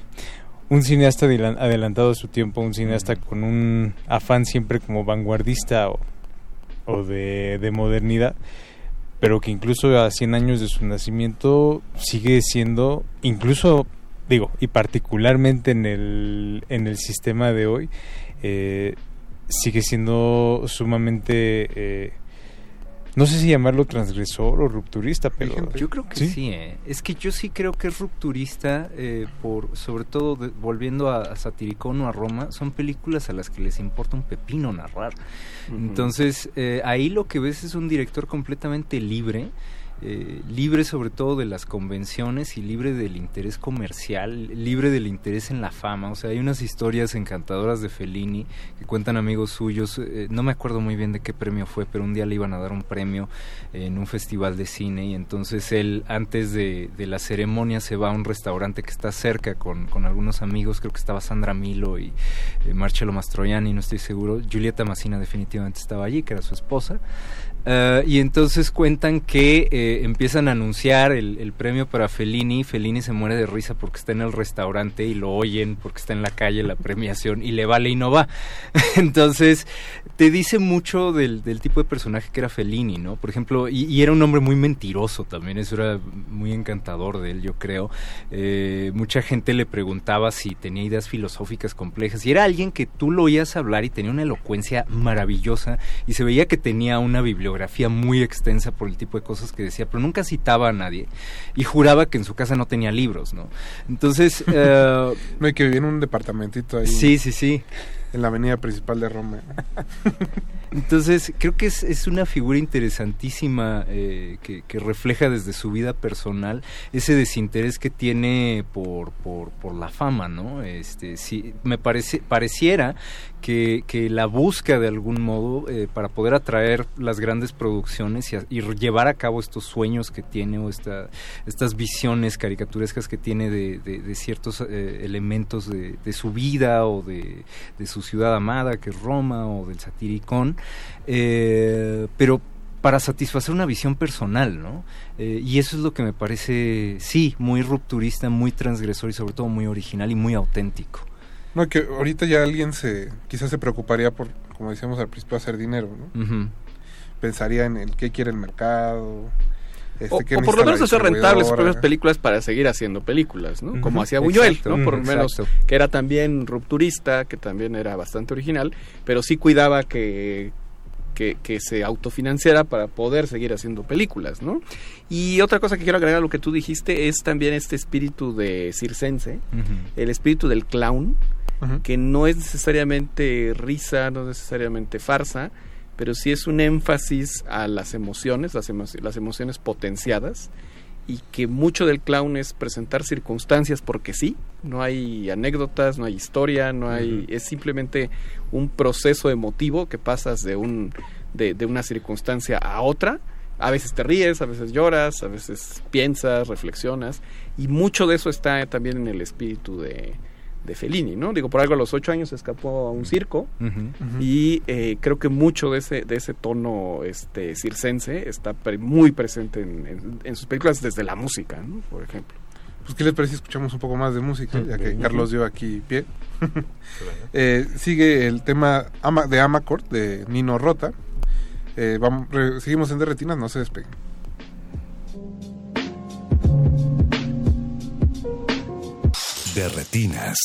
I: un cineasta adelantado a su tiempo un cineasta con un afán siempre como vanguardista o, de modernidad pero que incluso a 100 años de su nacimiento sigue siendo incluso digo y particularmente en el en el sistema de hoy eh, sigue siendo sumamente eh, no sé si llamarlo transgresor o rupturista pero
L: Yo creo que sí, ¿eh? es que yo sí creo que es rupturista, eh, por sobre todo de- volviendo a, a Satiricón o a Roma, son películas a las que les importa un pepino narrar. Entonces, eh, ahí lo que ves es un director completamente libre, eh, libre sobre todo de las convenciones y libre del interés comercial, libre del interés en la fama. O sea, hay unas historias encantadoras de Fellini que cuentan amigos suyos. eh, no me acuerdo muy bien de qué premio fue, pero un día le iban a dar un premio en un festival de cine y entonces él antes de, de la ceremonia se va a un restaurante que está cerca con, algunos amigos, creo que estaba Sandra Milo y eh, Marcello Mastroianni, no estoy seguro, Giulietta Massina definitivamente estaba allí, que era su esposa. Uh, y entonces cuentan que eh, empiezan a anunciar el, premio para Fellini. Fellini se muere de risa porque está en el restaurante y lo oyen porque está en la calle la premiación y le vale y no va. entonces te dice mucho del, tipo de personaje que era Fellini, ¿no? Por ejemplo, y, era un hombre muy mentiroso también. Eso era muy encantador de él, yo creo. Eh, mucha gente le preguntaba si tenía ideas filosóficas complejas y era alguien que tú lo oías hablar y tenía una elocuencia maravillosa y se veía que tenía una bibliografía bibliografía muy extensa por el tipo de cosas que decía, pero nunca citaba a nadie y juraba que en su casa no tenía libros, ¿no? Entonces... Uh,
H: no, hay que vivir en un departamentito ahí.
L: Sí, sí, sí.
H: En la avenida principal de Roma.
L: Entonces, creo que es, una figura interesantísima eh, que, refleja desde su vida personal ese desinterés que tiene por, por, la fama, ¿no? Este, sí, me parece, pareciera que, que la busca de algún modo eh, para poder atraer las grandes producciones y, llevar a cabo estos sueños que tiene o esta, estas visiones caricaturescas que tiene de, ciertos eh, elementos de, de, su vida o de, de su ciudad amada, que es Roma, o del satiricón, eh, pero para satisfacer una visión personal, ¿no? Eh, y eso es lo que me parece, sí, muy rupturista, muy transgresor y sobre todo muy original y muy auténtico.
H: No, que ahorita ya alguien se, quizás se preocuparía por, como decíamos al principio, hacer dinero, ¿no?
L: Uh -huh.
H: Pensaría en el qué quiere el mercado.
E: Este, o, o, por lo menos hacer rentables sus propias películas para seguir haciendo películas, ¿no? Uh -huh. Como hacía Buñuel, exacto, ¿no? Por lo menos, exacto. que era también rupturista, que también era bastante original, pero sí cuidaba que, que, que, se autofinanciara para poder seguir haciendo películas, ¿no? Y otra cosa que quiero agregar a lo que tú dijiste es también este espíritu de circense, uh -huh. el espíritu del clown, uh -huh. que no es necesariamente risa, no es necesariamente farsa, pero sí es un énfasis a las emociones, las, emo las emociones potenciadas, y que mucho del clown es presentar circunstancias porque sí, no hay anécdotas, no hay historia, no hay, uh -huh. es simplemente un proceso emotivo que pasas de un de, de, una circunstancia a otra. A veces te ríes, a veces lloras, a veces piensas, reflexionas, y mucho de eso está también en el espíritu de, de Fellini, ¿no? Digo, por algo a los ocho años escapó a un circo uh -huh, uh -huh. y eh, creo que mucho de ese, de ese tono este, circense está pre muy presente en, en, en, sus películas desde la música, ¿no? Por ejemplo.
H: Pues, ¿qué les parece si escuchamos un poco más de música? Ya que Carlos dio aquí pie. eh, sigue el tema Ama, de Amacord de Nino Rota. Eh, vamos, seguimos en Derretinas, no se despeguen.
D: De retinas.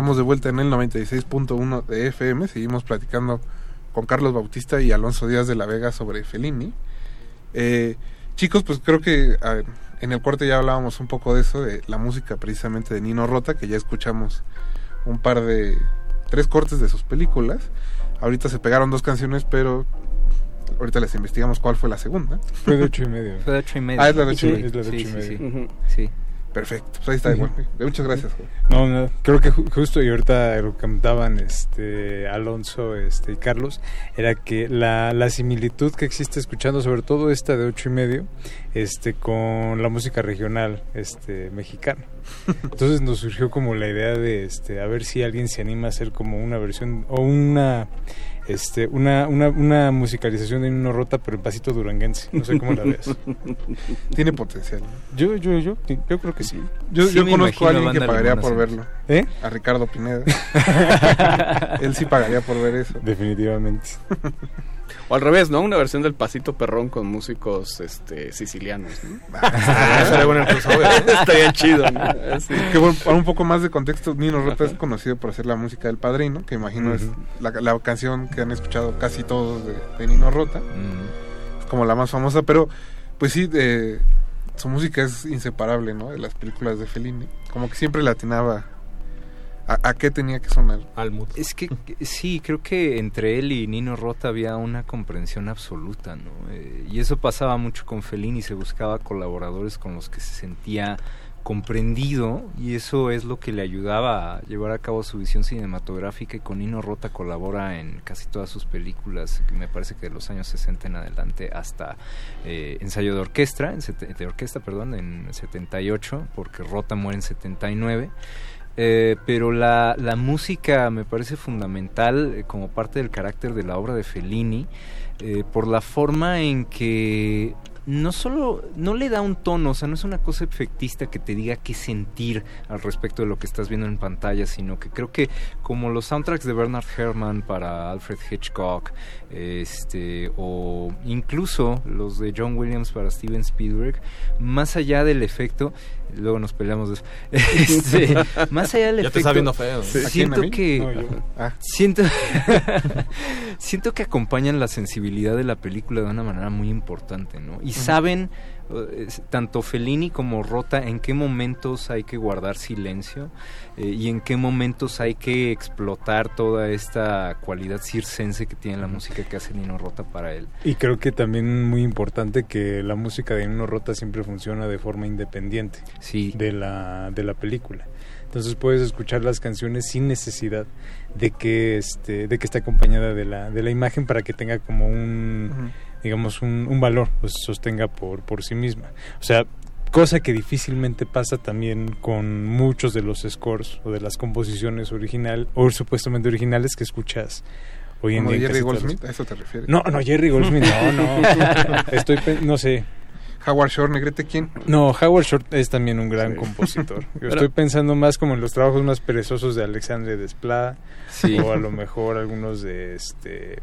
H: Estamos de vuelta en el 96.1 de FM. Seguimos platicando con Carlos Bautista y Alonso Díaz de la Vega sobre Fellini. Eh, chicos, pues creo que a ver, en el corte ya hablábamos un poco de eso, de la música precisamente de Nino Rota, que ya escuchamos un par de... tres cortes de sus películas. Ahorita se pegaron dos canciones, pero ahorita les investigamos cuál fue la segunda.
I: Fue de ocho y medio.
L: Fue de ocho y medio.
H: Ah, es la de ocho y medio.
L: Sí.
H: Perfecto, pues ahí está igual. Muchas gracias.
I: No, no, creo que ju- justo y ahorita lo que comentaban este Alonso este y Carlos era que la, la similitud que existe escuchando sobre todo esta de ocho y medio este con la música regional este mexicana entonces nos surgió como la idea de este a ver si alguien se anima a hacer como una versión o una este una, una, una musicalización de Nino Rota pero en pasito duranguense no sé cómo la ves
H: Tiene potencial.
I: yo yo yo yo creo que sí
H: Yo,
L: Sí
H: yo conozco a alguien que pagaría por verlo.
I: ¿Eh?
H: A Ricardo Pineda. Él sí pagaría por ver eso.
I: definitivamente
E: O al revés, ¿no? Una versión del Pasito Perrón con músicos este, sicilianos, ¿no?
H: Ah,
E: estaría bueno chido, ¿no? Así.
H: Que bueno, para un poco más de contexto, Nino Rota es conocido por hacer la música del Padrino, que imagino es la, la canción que han escuchado casi todos de, de Nino Rota. Es como la más famosa, pero pues sí, eh, su música es inseparable, ¿no? De las películas de Fellini. Como que siempre le atinaba a, a qué tenía que sonar.
J: Al mood.
L: Es que sí, creo que entre él y Nino Rota había una comprensión absoluta, ¿no? Eh, y eso pasaba mucho con Fellini, se buscaba colaboradores con los que se sentía comprendido y eso es lo que le ayudaba a llevar a cabo su visión cinematográfica y con Nino Rota colabora en casi todas sus películas, que me parece que de los años 60 en adelante hasta eh, ensayo de orquesta, en sete- de orquesta, perdón, en 78, porque Rota muere en 79. Eh, pero la, la música me parece fundamental eh, como parte del carácter de la obra de Fellini eh, por la forma en que no solo no le da un tono, o sea, no es una cosa efectista que te diga qué sentir al respecto de lo que estás viendo en pantalla, sino que creo que como los soundtracks de Bernard Herrmann para Alfred Hitchcock, este o incluso los de John Williams para Steven Spielberg, más allá del efecto, luego nos peleamos de eso, este, más allá del
J: Ya te
L: efecto,
J: está viendo feo.
H: Sí. ¿A quién, a
L: siento que
I: No.
H: Ah,
L: siento siento que acompañan la sensibilidad de la película de una manera muy importante, ¿no? Y saben tanto Fellini como Rota en qué momentos hay que guardar silencio eh, y en qué momentos hay que explotar toda esta cualidad circense que tiene la música que hace Nino Rota para él.
I: Y creo que también muy importante que la música de Nino Rota siempre funciona de forma independiente
L: Sí.
I: de la, de la película. Entonces puedes escuchar las canciones sin necesidad de que este, de que esté acompañada de la, de la imagen para que tenga como un. Digamos un, un valor, pues sostenga por, por sí misma. O sea, cosa que difícilmente pasa también con muchos de los scores o de las composiciones original o supuestamente originales que escuchas hoy en
H: Como
I: día.
H: Jerry Goldsmith, a eso te refieres.
I: no, no, Jerry Goldsmith, no, no. Estoy, pe- no sé.
H: Howard Shore, Negrete, ¿quién?
I: No, Howard Shore es también un gran
E: Sí.
I: compositor. Yo
E: Pero-
I: estoy pensando más como en los trabajos más perezosos de Alexandre Desplat
L: Sí.
I: o a lo mejor algunos de este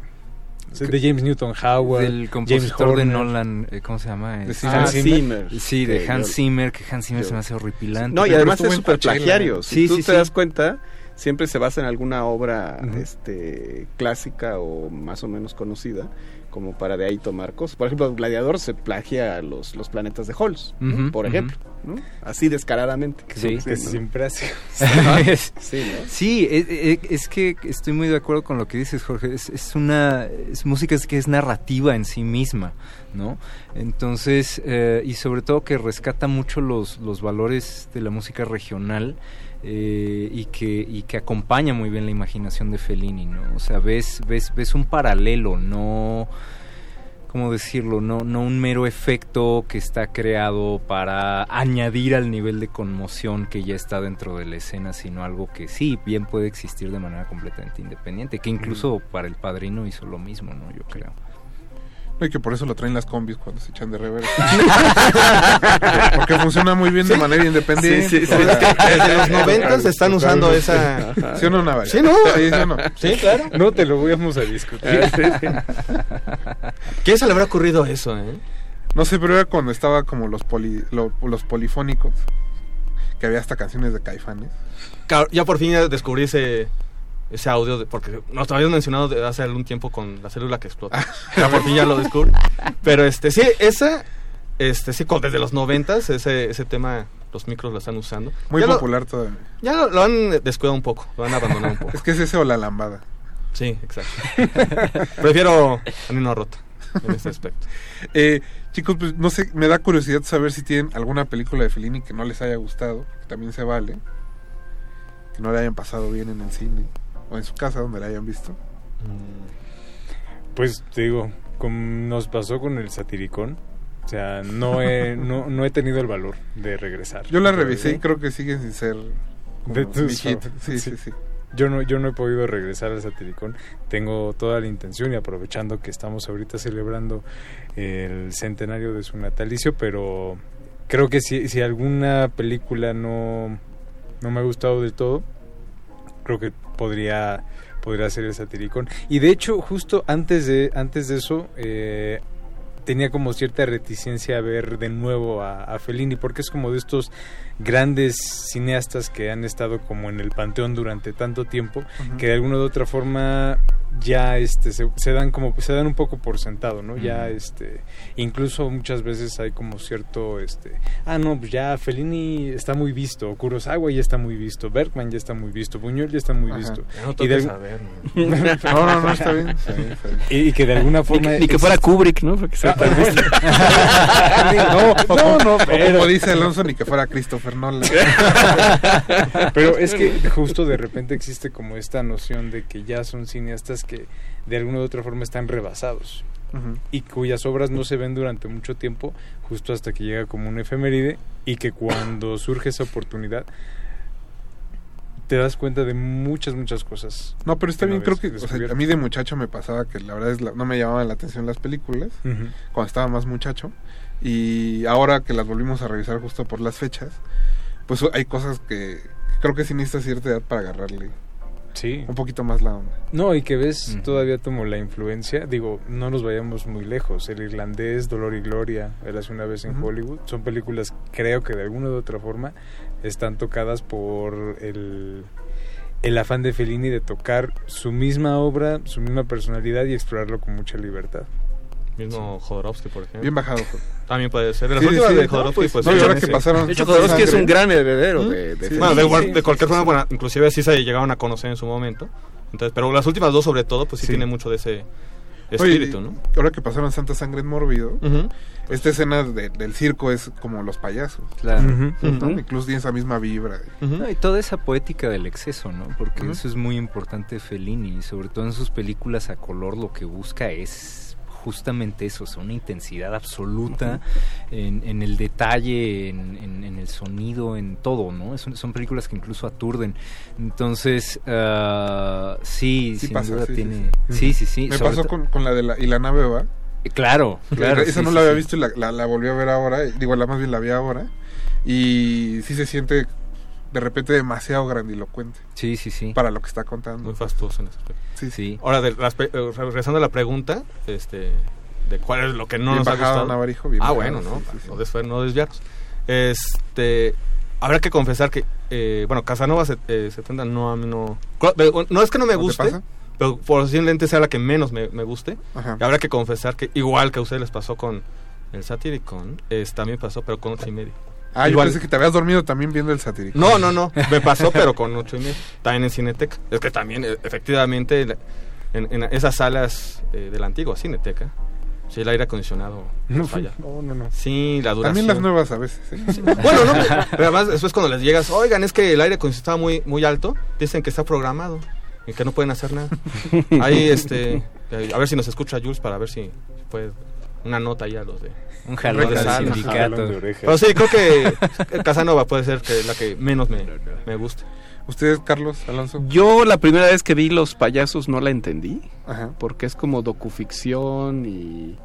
I: de James Newton Howard,
L: Del
I: James
L: compositor de
I: Horner.
L: Nolan, eh, ¿cómo se llama?
H: De Zimmer.
E: Ah,
I: Hans
E: Zimmer.
L: Sí, de
E: Que
L: Hans Zimmer, que Hans Zimmer
E: yo-
L: se me hace horripilante.
E: No, y además es súper plagiario. Si
L: Sí,
E: tú
L: sí,
E: te
L: sí.
E: das cuenta, siempre se basa en alguna obra
I: Ujú.
E: este, clásica o más o menos conocida, como para de ahí tomar cosas. Por ejemplo, Gladiador se plagia a los, los planetas de Halls, por ejemplo, ¿no? así descaradamente.
L: Sí,
I: que
E: ¿no?
I: siempre hace.
E: Sí, ¿no?
L: Sí, es, es- es que estoy muy de acuerdo con lo que dices, Jorge. Es, es una es música es que es narrativa en sí misma, ¿no? Entonces, eh, y sobre todo que rescata mucho los, los valores de la música regional eh, y, que, y que acompaña muy bien la imaginación de Fellini, ¿no? O sea, ves, ves, ves un paralelo, no... ¿Cómo decirlo? No, no un mero efecto que está creado para añadir al nivel de conmoción que ya está dentro de la escena, sino algo que sí, bien puede existir de manera completamente independiente, que incluso para el padrino hizo lo mismo, ¿no? Yo creo.
H: No, y que por eso lo traen las combis cuando se echan de reversa. Porque funciona muy bien de
M: Sí.
H: manera independiente.
M: Sí, sí, sí.
H: O sea,
M: Es que desde los 90 se están usando esa-
H: ¿Sí o no, Navarro?
M: Sí, ¿no?
H: Sí, ¿sí o no?
M: Sí, claro.
I: No te lo vamos a discutir.
M: ¿Quién se le habrá ocurrido eso, eh?
H: No sé, pero era cuando estaba como los poli, lo- los polifónicos, que había hasta canciones de caifanes.
J: Claro, ya por fin ya descubrí ese, ese audio, de- porque nos lo habían mencionado de hace algún tiempo con la célula que explota. ya por fin ya lo descubrí. Pero este, sí, esa, este, sí, desde los noventas, ese, ese tema, los micros lo están usando.
H: Muy
J: Ya lo-
H: popular todavía.
J: ya lo, lo han descuidado un poco, lo han abandonado un poco.
H: Es que es ese o la lambada.
J: Sí, exacto. Prefiero a Nino Rota en este aspecto.
H: Eh, chicos, pues no sé, me da curiosidad saber si tienen alguna película de Fellini que no les haya gustado, que también se vale, que no le hayan pasado bien en el cine o en su casa donde la hayan visto.
I: Pues te digo, como nos pasó con el satiricón, o sea, no he, no, no he tenido el valor de regresar.
H: Yo la revisé y creo que siguen sin ser
I: De favoritos,
H: Sí, sí, sí.
I: Yo no, yo no he podido regresar al Satiricón. Tengo toda la intención y aprovechando que estamos ahorita celebrando el centenario de su natalicio, pero creo que si, si alguna película no, no me ha gustado del todo, creo que podría podría ser el Satiricón. Y de hecho, justo antes de, antes de eso, eh, tenía como cierta reticencia a ver de nuevo a, a Fellini, porque es como de estos grandes cineastas que han estado como en el panteón durante tanto tiempo, que de alguna u otra forma ya este se, se dan como se dan un poco por sentado, ¿no? Ya este incluso muchas veces hay como cierto este ah no, pues ya Fellini está muy visto, Kurosawa ya está muy visto, Bergman ya está muy visto, Buñuel ya está muy
H: Ajá.
I: visto.
J: No
I: Y
J: toques
I: de-
J: saber,
H: No, no, no, está bien, está bien, está bien.
I: Y, y que de alguna
E: Ni
I: forma
E: que, ni que
I: es-
E: fuera Kubrick, ¿no? Porque sea tan visto.
I: no, no, no,
H: o
I: pero-
H: como dice Alonso, ni que fuera Christopher Nolan.
I: Pero es que justo de repente existe como esta noción de que ya son cineastas que de alguna u otra forma están rebasados y cuyas obras no se ven durante mucho tiempo, justo hasta que llega como un efeméride y que cuando surge esa oportunidad te das cuenta de muchas, muchas cosas.
H: No, pero está bien, creo que o sea,
I: descubierto.
H: a mí de muchacho me pasaba que la verdad es la- no me llamaban la atención las películas
I: Ujú.
H: cuando estaba más muchacho y ahora que las volvimos a revisar justo por las fechas, pues hay cosas que creo que sí necesita cierta edad para agarrarle
I: Sí.
H: un poquito más la onda.
I: No, y que ves todavía como la influencia, digo, no nos vayamos muy lejos, El Irlandés, Dolor y Gloria, Érase una vez en. Hollywood, son películas creo que de alguna u otra forma están tocadas por el, el afán de Fellini de tocar su misma obra, su misma personalidad y explorarlo con mucha libertad.
J: Mismo Jodorowsky, por ejemplo.
H: Bien bajado.
J: También puede ser. De las
H: Sí,
J: últimas
H: sí,
J: de
H: no,
J: Jodorowsky,
H: pues,
J: pues.
H: no,
J: sí,
H: ahora
J: sí.
H: que pasaron
E: De hecho, Jodorowsky es un gran heredero
J: ¿Mm?
E: de, de
H: Sí.
J: Bueno, de, cualquier forma, bueno, inclusive sí se llegaron a conocer en su momento. Entonces, pero las últimas dos sobre todo, pues sí,
I: Sí.
J: tiene mucho de ese
H: Oye,
J: espíritu, ¿no?
H: Ahora que pasaron Santa Sangre en Mórbido, esta escena de- del circo es como los payasos.
L: Claro.
H: Incluso tiene esa misma vibra.
L: No, y toda esa poética del exceso, ¿no? Porque eso es muy importante Fellini, y sobre todo en sus películas a color lo que busca es justamente eso, o sea, una intensidad absoluta en, en el detalle, en, en- en el sonido, en todo, ¿no? Es son películas que incluso aturden. Entonces, ah, sí,
H: Sí
L: sin
H: pasa,
L: duda
H: sí, sí,
L: tiene...
H: sí.
L: Sí, sí, sí.
H: Me pasó con, con la de la, y la nave va.
L: Eh, Claro, claro.
H: esa
L: sí,
H: no la había visto y la, la, la volví a ver ahora. Digo, la más bien la vi ahora. Y sí se siente de repente demasiado grandilocuente
L: Sí, sí, sí.
H: para lo que está contando.
J: Muy fastuoso en ese aspecto.
H: Sí,
L: Sí.
J: Ahora, de las eh, regresando a la pregunta, este, de cuál es lo que no
H: Bien
J: nos ha gustado.
H: Navarijo, bien
J: ah,
H: bajado,
J: bueno, no,
H: sí,
J: no,
H: sí.
J: desfer- no desviarnos. Este, habrá que confesar que, eh, bueno, Casanova set- eh, 70 no, a mí no, no es que no me
H: ¿No te
J: guste, pero posiblemente sea la que menos me, me guste.
H: Ajá.
J: Y habrá que confesar que igual que a ustedes les pasó con el Satyricon, es, también pasó, pero con ocho y medio.
H: Ah, yo
J: Igual.
H: pensé que te habías dormido también viendo el satírico.
J: No, no, no. Me pasó, pero con ocho y medio. También en Cineteca. Es que también, eh, efectivamente, en esas salas eh, de la antigua Cineteca, sí, el aire acondicionado
I: No,
J: falla.
I: no, no, no.
J: Sí, la duración.
H: También las nuevas a veces. ¿eh?
J: Bueno, no, pero además después cuando les llegas, oigan, es que el aire acondicionado está muy, muy alto, dicen que está programado y que no pueden hacer nada. Ahí, este, eh, a ver si nos escucha Jules para ver si puede una nota ahí a los de...
L: Un jalón
J: de
L: sindicato.
I: De.
J: Pero sí, creo que Casanova puede ser que la que menos me, me guste.
H: ¿Ustedes, Carlos Alonso?
E: Yo la primera vez que vi Los Payasos no la entendí,
H: Ajá.
E: porque es como docuficción y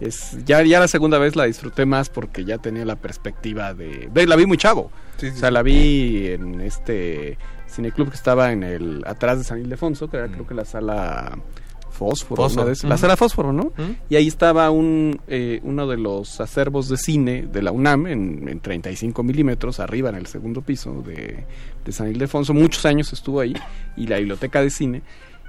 E: Es, ya, ya la segunda vez la disfruté más porque ya tenía la perspectiva de... ve, La vi muy chavo.
H: Sí, sí,
E: o sea,
H: sí.
E: la vi en este cineclub que estaba en el atrás de San Ildefonso, que era creo que la sala Fósforo.
J: Fósforo.
E: una de esas- La sala Fósforo, ¿no? Y ahí estaba un, eh, uno de los acervos de cine de la UNAM en, en 35 milímetros, arriba en el segundo piso de, de San Ildefonso. Muchos años estuvo ahí. Y la biblioteca de cine.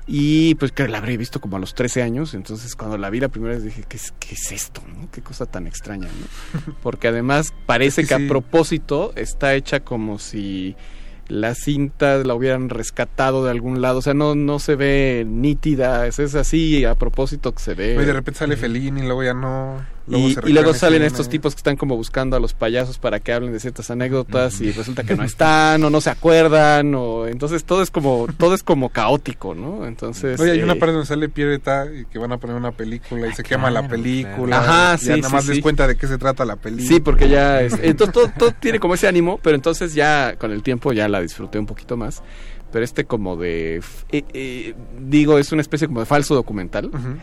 E: Y pues que la habré visto como a los 13 años. Entonces cuando la vi la primera vez dije, ¿qué es, qué es esto? no? Qué cosa tan extraña, ¿no? Porque además parece
H: Es que
E: que
H: sí.
E: a propósito está hecha como si la cinta la hubieran rescatado de algún lado. O sea, no, no se ve nítida. Es, es así a propósito que se ve.
H: Y de repente sale Fellini y luego ya no. Luego
E: Y, luego salen estos tipos que están como buscando a los payasos para que hablen de ciertas anécdotas y resulta que no están o no se acuerdan o entonces todo es como todo es como caótico, ¿no? Entonces
H: Oye, hay una
E: eh,
H: parte donde sale Pierre Eta y que van a poner una película y se quema la
E: claro,
H: película.
E: claro. Ajá,
H: y
E: sí,
H: Ya
E: sí,
H: nada más
E: sí.
H: les cuenta de qué se trata la película.
E: Sí, porque ya es, entonces todo, todo tiene como ese ánimo, pero entonces ya con el tiempo ya la disfruté un poquito más. Pero este como de eh, eh, digo, es una especie como de falso documental.
H: Ujú.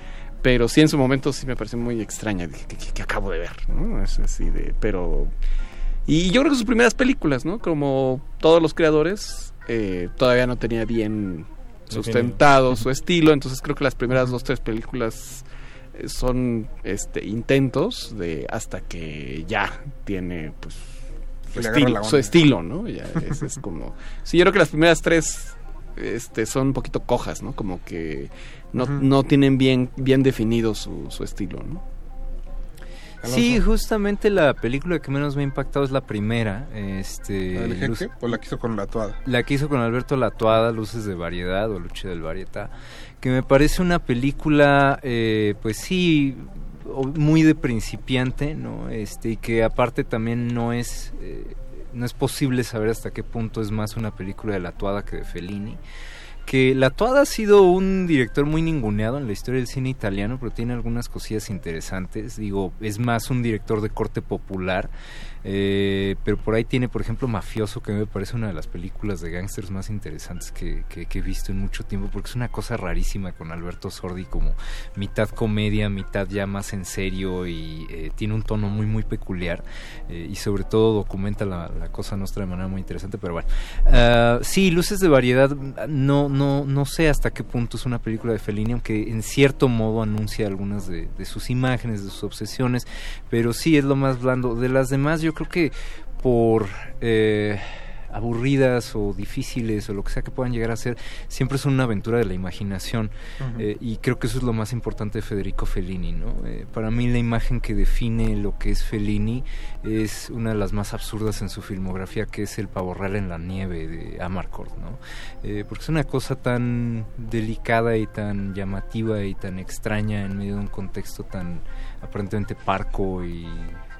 E: Pero sí en su momento sí me pareció muy extraña, dije que acabo de ver, ¿no? Es así de, pero y yo creo que sus primeras películas, ¿no? Como todos los creadores eh, todavía no tenía bien sustentado su estilo, entonces creo que las primeras dos tres películas eh, son este intentos de hasta que ya tiene pues su, estilo, su estilo, ¿no? Ya es, es como sí, yo creo que las primeras tres este son un poquito cojas, ¿no? Como que no, no tienen bien bien definido su, su estilo, ¿no?
L: Sí, justamente la película que menos me ha impactado es la primera. Este,
H: ¿La del
L: Luz-
H: jeque o la que hizo con la toada?
L: la que hizo con Alberto Latuada, Luces de Variedad o Lucha del Varietá, que me parece una película, eh, pues sí, muy de principiante, ¿no? Este, y que aparte también no es, eh, no es posible saber hasta qué punto es más una película de Latuada que de Fellini. Que Latuada ha sido un director muy ninguneado en la historia del cine italiano, pero tiene algunas cosillas interesantes. Digo, es más un director de corte popular, eh, pero por ahí tiene, por ejemplo, Mafioso, que me parece una de las películas de gángsters más interesantes que, que- que he visto en mucho tiempo, porque es una cosa rarísima con Alberto Sordi, como mitad comedia, mitad ya más en serio y eh, tiene un tono muy, muy peculiar eh, y sobre todo documenta la, la cosa nuestra de manera muy interesante, pero bueno. Ah, sí, Luces de Variedad, no, no, no sé hasta qué punto es una película de Fellini, aunque en cierto modo anuncia algunas de, de sus imágenes, de sus obsesiones, pero sí es lo más blando. De las demás, yo creo que por eh, aburridas o difíciles o lo que sea que puedan llegar a ser, siempre son una aventura de la imaginación. Eh, y creo que eso es lo más importante de Federico Fellini, ¿no? Eh, para mí la imagen que define lo que es Fellini es una de las más absurdas en su filmografía, que es el pavo real en la nieve de Amarcord, ¿no? Eh, porque es una cosa tan delicada y tan llamativa y tan extraña en medio de un contexto tan aparentemente parco y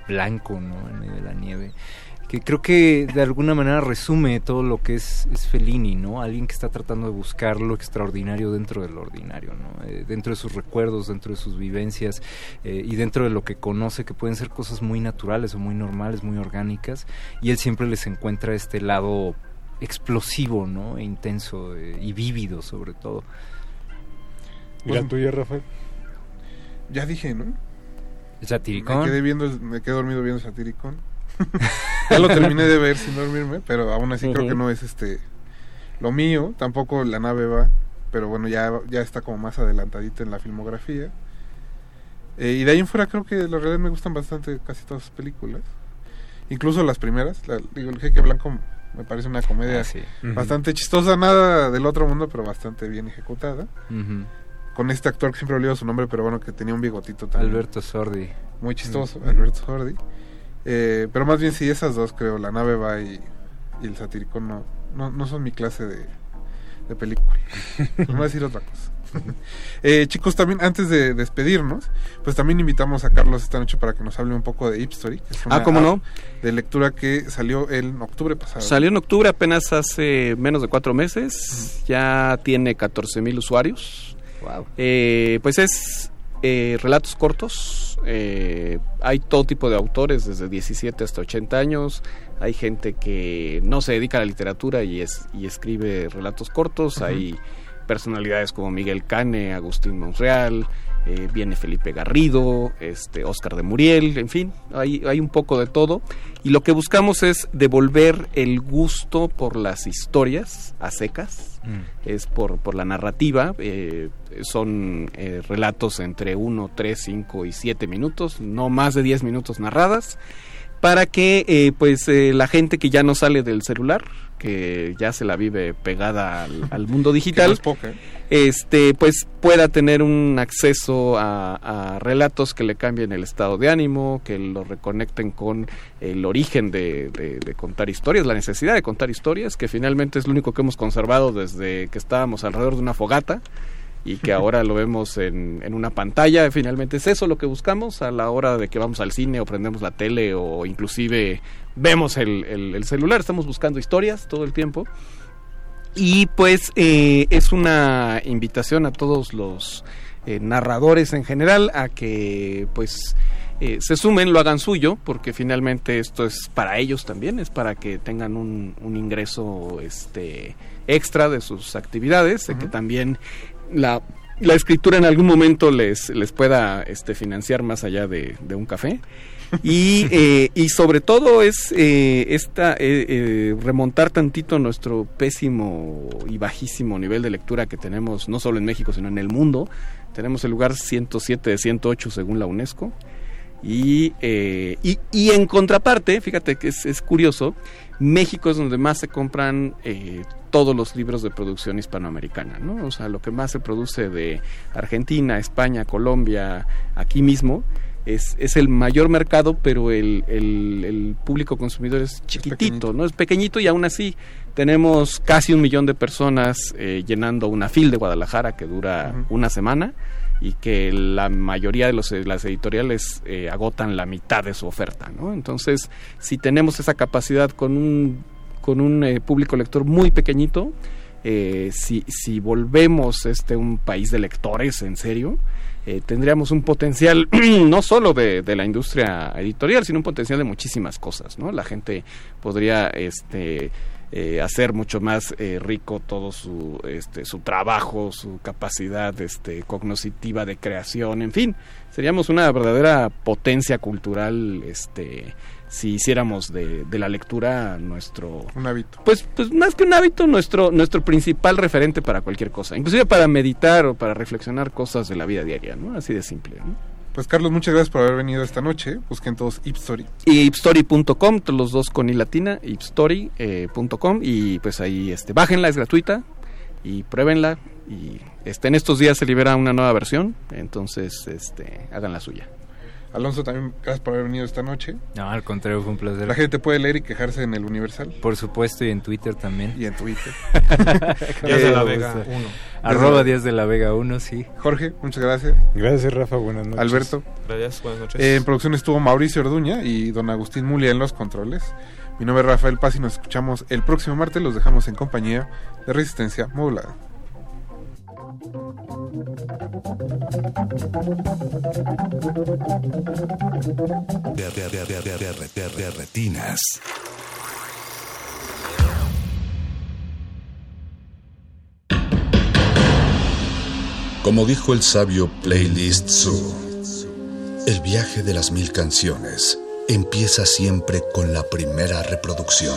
L: blanco, ¿no? En medio de la nieve que creo que de alguna manera resume todo lo que es, es Fellini, ¿no? Alguien que está tratando de buscar lo extraordinario dentro de lo ordinario, ¿no? Eh, dentro de sus recuerdos, dentro de sus vivencias eh, y dentro de lo que conoce, que pueden ser cosas muy naturales o muy normales, muy orgánicas, y él siempre les encuentra este lado explosivo, ¿no? E intenso eh, y vívido sobre todo.
I: ¿Y la tuya, Rafael?
H: Ya dije, ¿no?
L: Satiricón.
H: Me quedé, viendo, me quedé dormido viendo Satiricón. ya lo terminé de ver sin dormirme, pero aún así creo que no es este lo mío. Tampoco la nave va, pero bueno, ya, ya está como más adelantadita en la filmografía. Eh, y de ahí en fuera creo que la realidad me gustan bastante casi todas sus películas. Incluso las primeras. La- digo, El Jeque Blanco me parece una comedia
L: Ah, sí.
H: Bastante chistosa, nada del otro mundo, pero bastante bien ejecutada.
L: Ujú.
H: Con este actor que siempre olvido su nombre, pero bueno, que tenía un bigotito también.
L: Alberto Sordi.
H: Muy chistoso,
L: Ujú.
H: Alberto Sordi. Eh, pero más bien sí, esas dos creo, La nave va y, y El satírico no, no, no son mi clase de, de película. no voy a decir otra cosa. Eh, chicos, también antes de despedirnos, pues también invitamos a Carlos esta noche para que nos hable un poco de Hipstory. que es
E: Ah, ¿cómo no?
H: De lectura que salió en octubre pasado.
E: Salió en octubre apenas hace menos de cuatro meses. Ya tiene 14 mil usuarios. Eh, pues es eh, relatos cortos. eh, hay todo tipo de autores, desde 17 hasta 80 años. Hay gente que no se dedica a la literatura y, es, y escribe relatos cortos. Hay personalidades como Miguel Cane, Agustín Monreal, eh, viene Felipe Garrido, este, Oscar de Muriel, en fin, hay, hay un poco de todo. Y lo que buscamos es devolver el gusto por las historias a secas, Es por, por la narrativa, eh, son eh, relatos entre 1, 3, 5 y 7 minutos, no más de 10 minutos narradas, para que eh, pues eh, la gente que ya no sale del celular, que ya se la vive pegada al, al mundo digital,
H: es poca, ¿eh?
E: este pues pueda tener un acceso a, a relatos que le cambien el estado de ánimo, que lo reconecten con el origen de, de- de contar historias, la necesidad de contar historias, que finalmente es lo único que hemos conservado desde que estábamos alrededor de una fogata y que ahora lo vemos en, en una pantalla. Finalmente es eso lo que buscamos a la hora de que vamos al cine o prendemos la tele o inclusive vemos el, el- el celular. Estamos buscando historias todo el tiempo. Y pues eh, es una invitación a todos los eh, narradores en general a que pues eh, se sumen, lo hagan suyo, porque finalmente esto es para ellos también, es para que tengan un, un ingreso este extra de sus actividades, de que también la, la escritura en algún momento les, les pueda este, financiar más allá de, de un café. Y, eh, y sobre todo es eh, esta eh, eh, remontar tantito nuestro pésimo y bajísimo nivel de lectura que tenemos no solo en México sino en el mundo. Tenemos el lugar 107 de 108 según la UNESCO. Y, eh, y, y en contraparte, fíjate que es, es curioso, México es donde más se compran eh, todos los libros de producción hispanoamericana, ¿no? O sea, lo que más se produce de Argentina, España, Colombia, aquí mismo, es, es el mayor mercado, pero el, el- el público consumidor es chiquitito, ¿no? Es pequeñito y aún así tenemos casi un millón de personas eh, llenando una fil de Guadalajara que dura una semana y que la mayoría de los, las editoriales eh, agotan la mitad de su oferta, ¿no? Entonces, si tenemos esa capacidad con un, con un eh, público lector muy pequeñito, eh, si, si volvemos este un país de lectores en serio, tendríamos un potencial no solo de, de la industria editorial, sino un potencial de muchísimas cosas, ¿no? La gente podría este eh, hacer mucho más eh, rico todo su este su trabajo, su capacidad este cognitiva de creación, en fin, seríamos una verdadera potencia cultural este si hiciéramos de, de la lectura nuestro
H: un hábito
E: pues pues más que un hábito nuestro nuestro principal referente para cualquier cosa inclusive para meditar o para reflexionar cosas de la vida diaria no así de simple ¿no?
H: Pues Carlos, muchas gracias por haber venido esta noche. Busquen todos Ipstory.
E: y ipstory.com los dos con i latina ipstory.com y pues ahí este bájenla es gratuita. Y pruébenla. Y este en estos días se libera una nueva versión. Entonces este hagan la suya
H: Alonso, también gracias por haber venido esta noche.
I: No, al contrario, fue un placer.
H: La gente puede leer y quejarse en el Universal.
I: Por supuesto, y en Twitter también.
H: Y en Twitter.
I: Díaz
H: de la Vega
I: uno.
H: uno.
I: Arroba Díaz de la Vega 1, sí.
H: Jorge, muchas gracias.
I: Gracias, Rafa. Buenas noches.
H: Alberto.
J: Gracias, buenas noches.
H: Eh, en producción estuvo Mauricio Orduña y don Agustín Mulia en los controles. Mi nombre es Rafael Paz y nos escuchamos el próximo martes. Los dejamos en compañía de Resistencia Modulada.
D: De, de, de, retinas. Como dijo el sabio Playlist Zoo, el viaje de las mil canciones empieza siempre con la primera reproducción.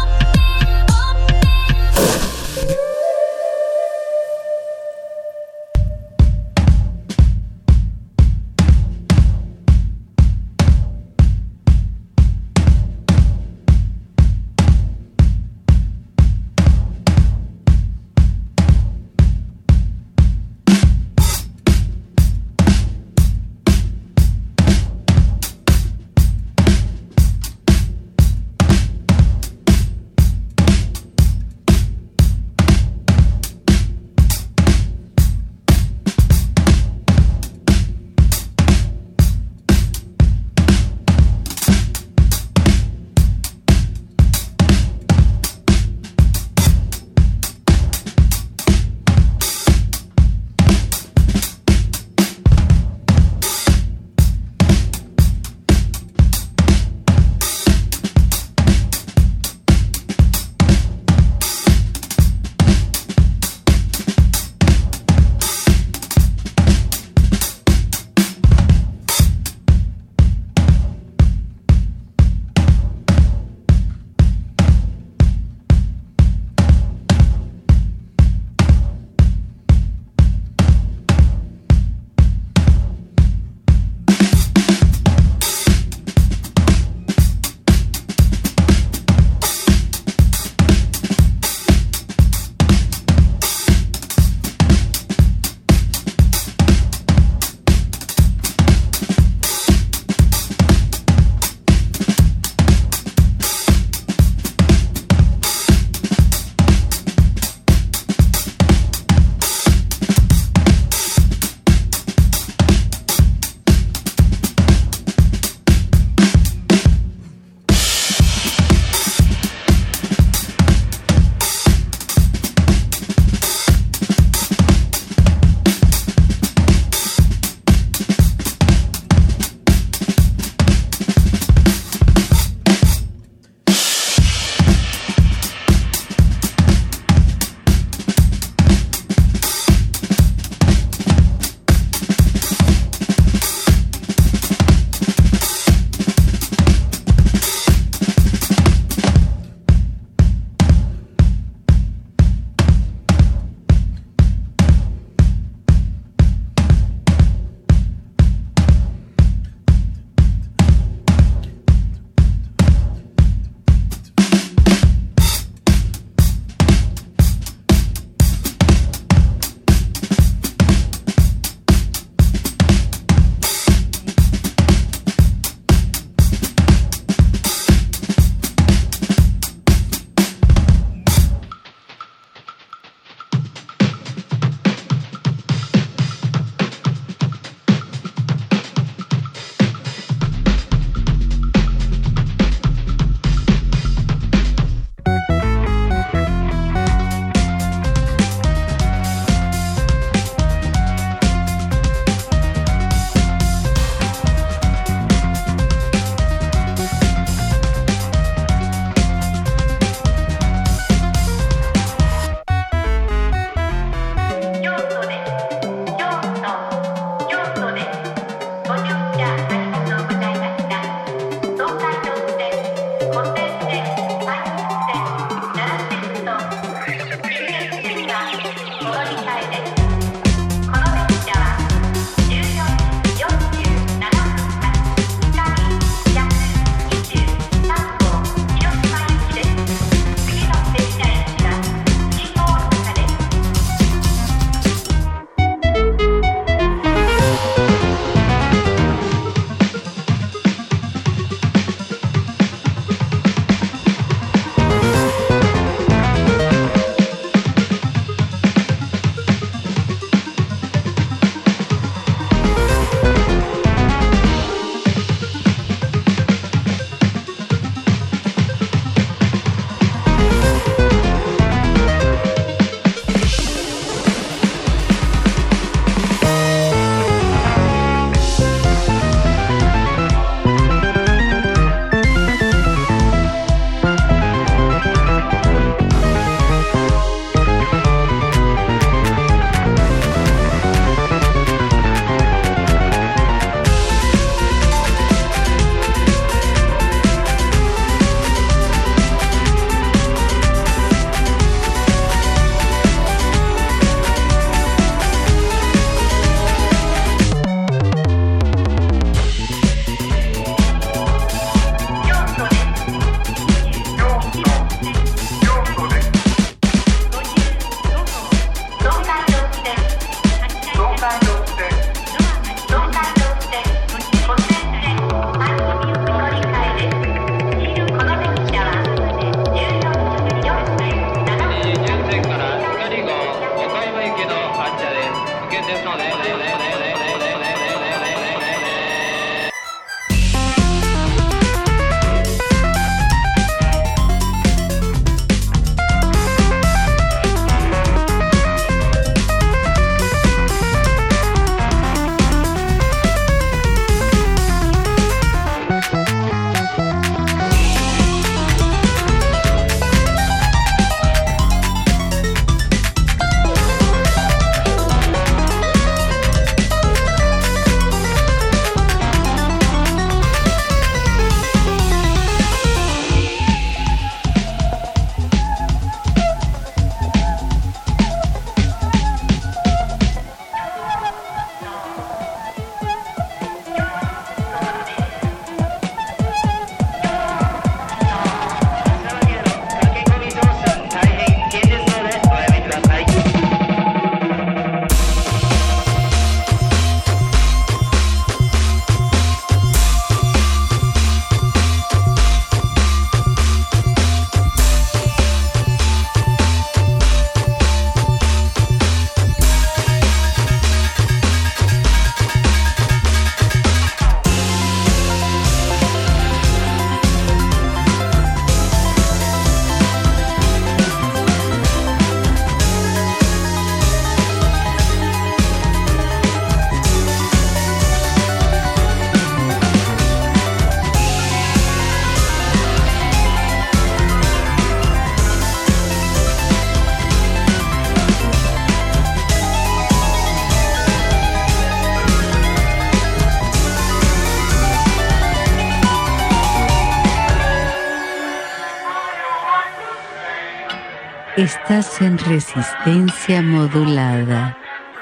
N: Estás en resistencia modulada.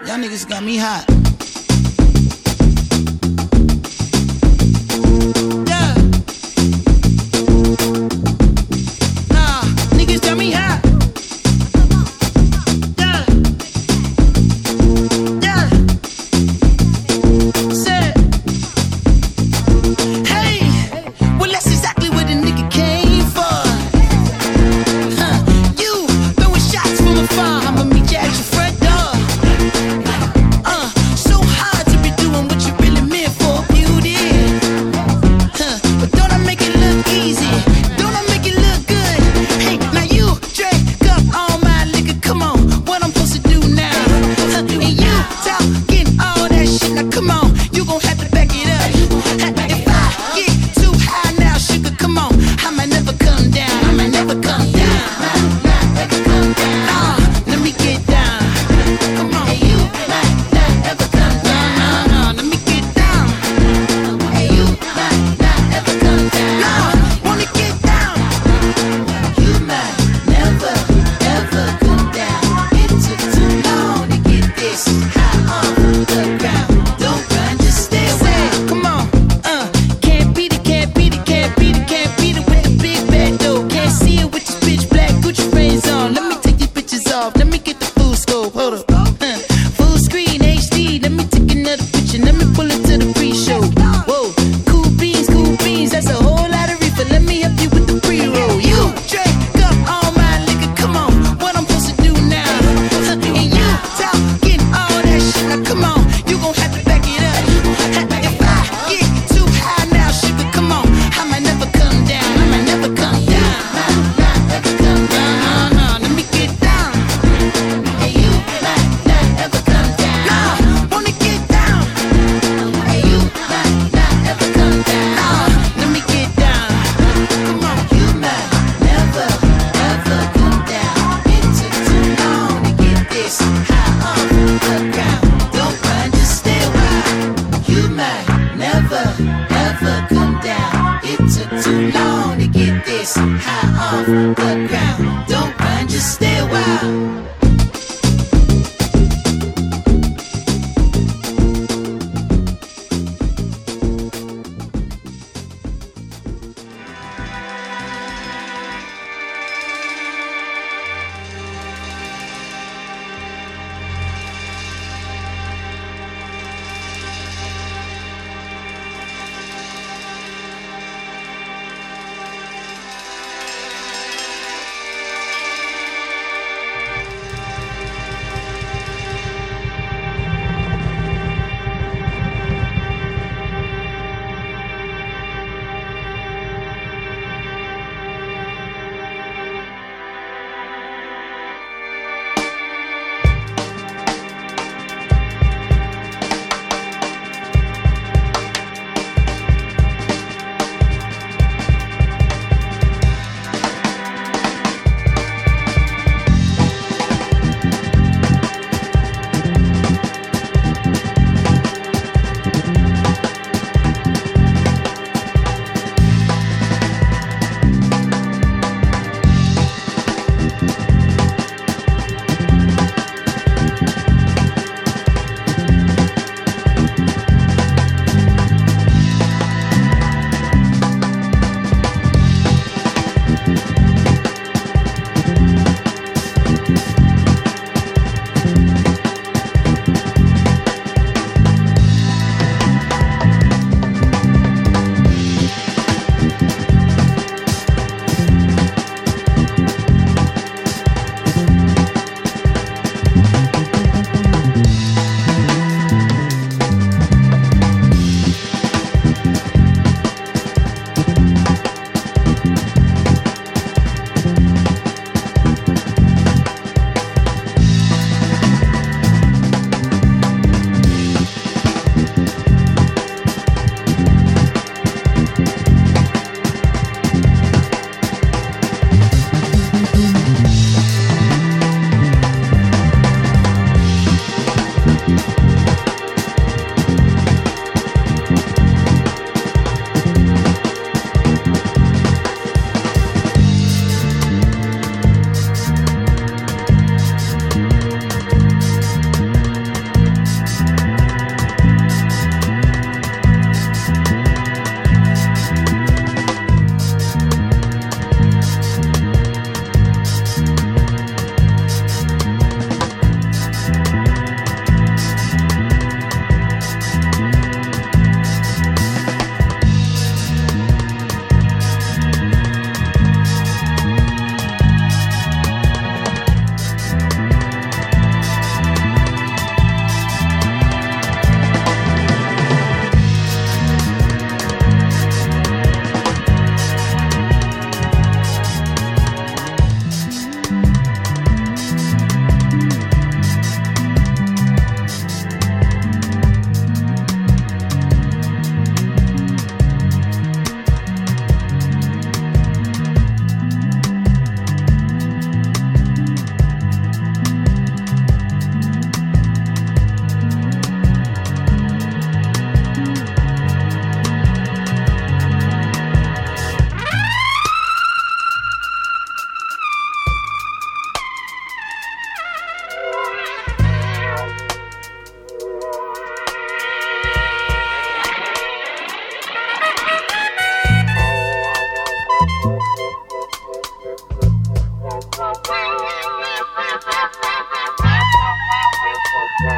O: Y'all niggas got me hot.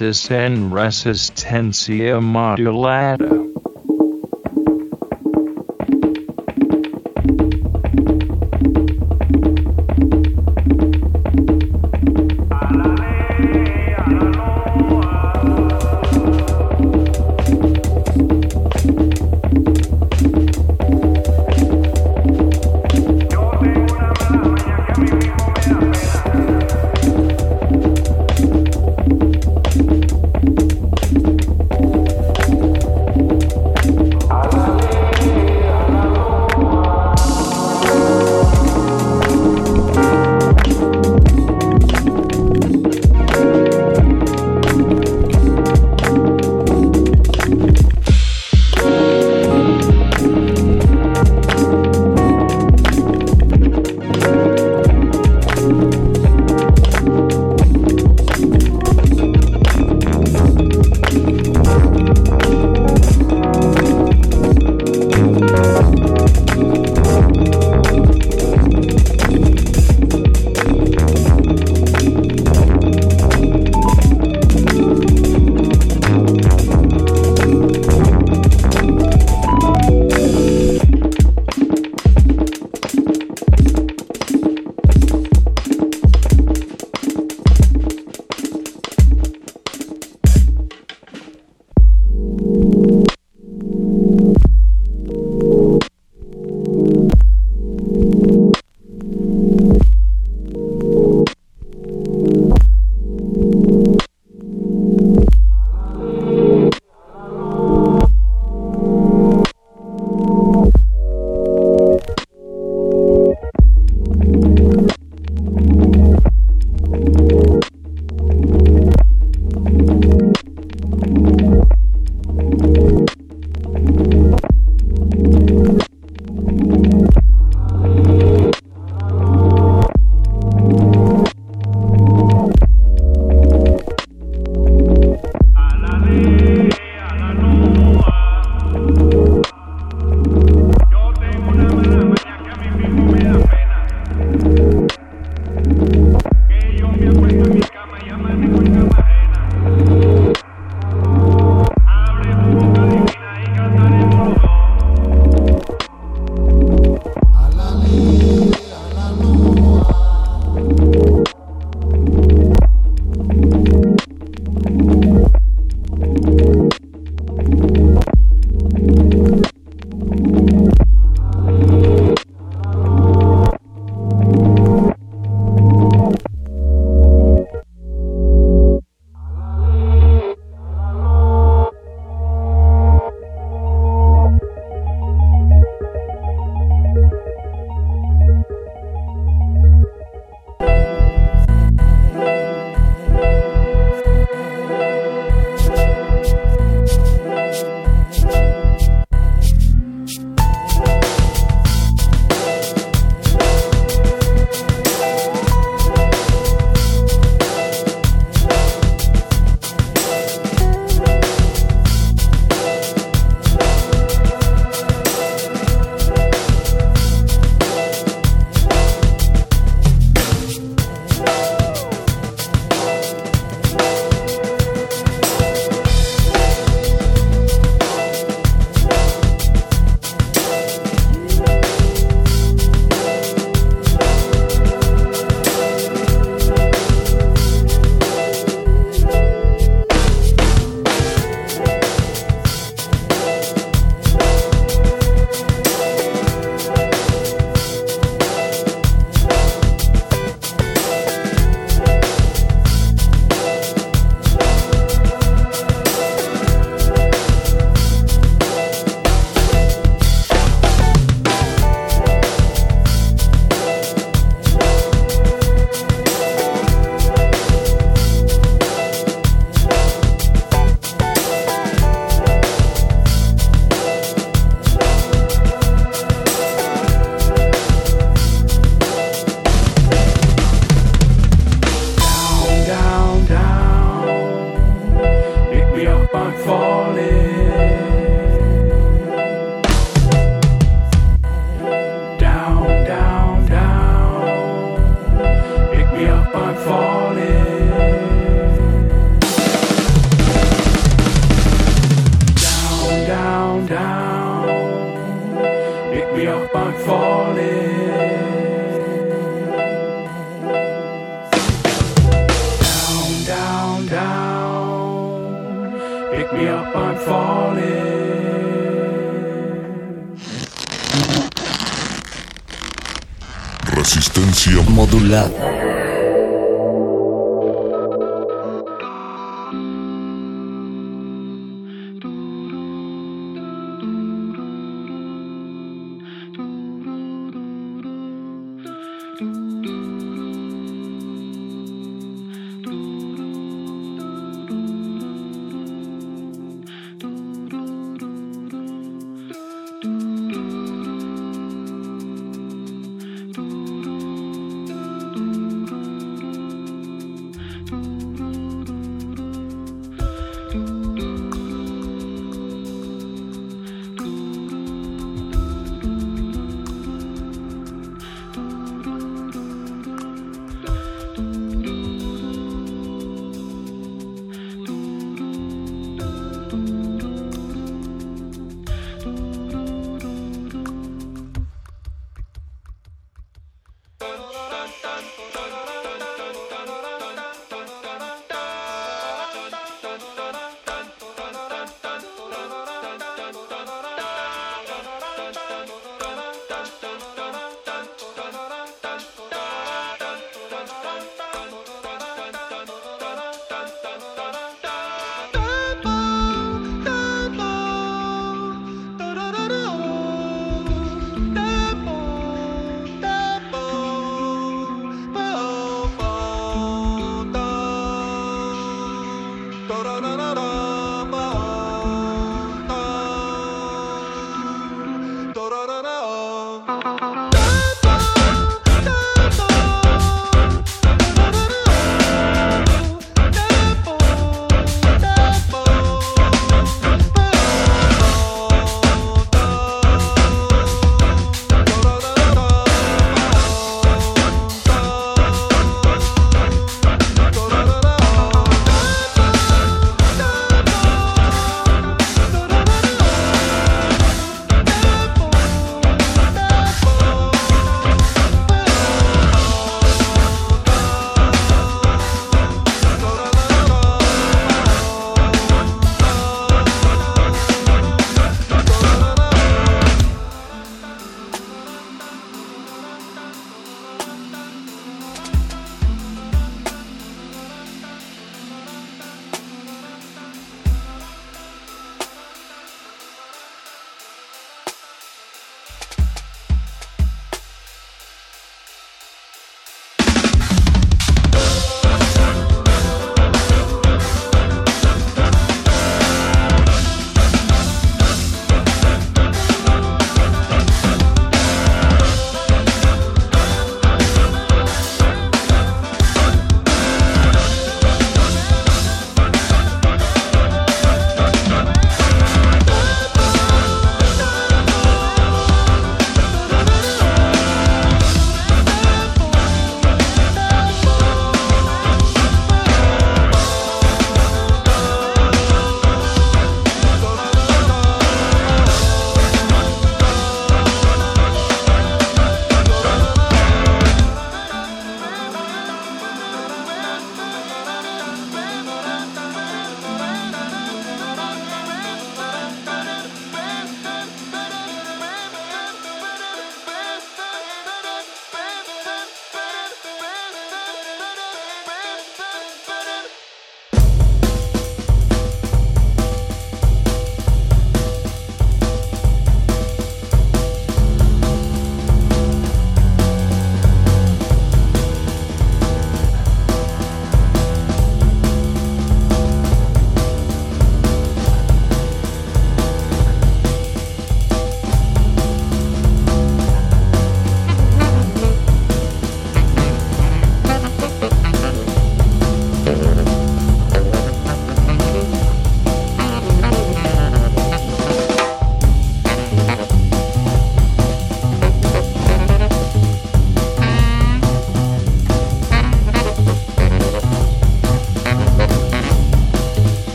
P: estis en resistencia modulada.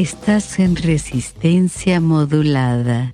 N: Estás en resistencia modulada.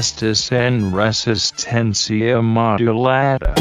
P: Estis en
D: resistencia modulada.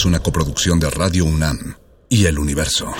D: Es una coproducción de Radio UNAM y El Universo.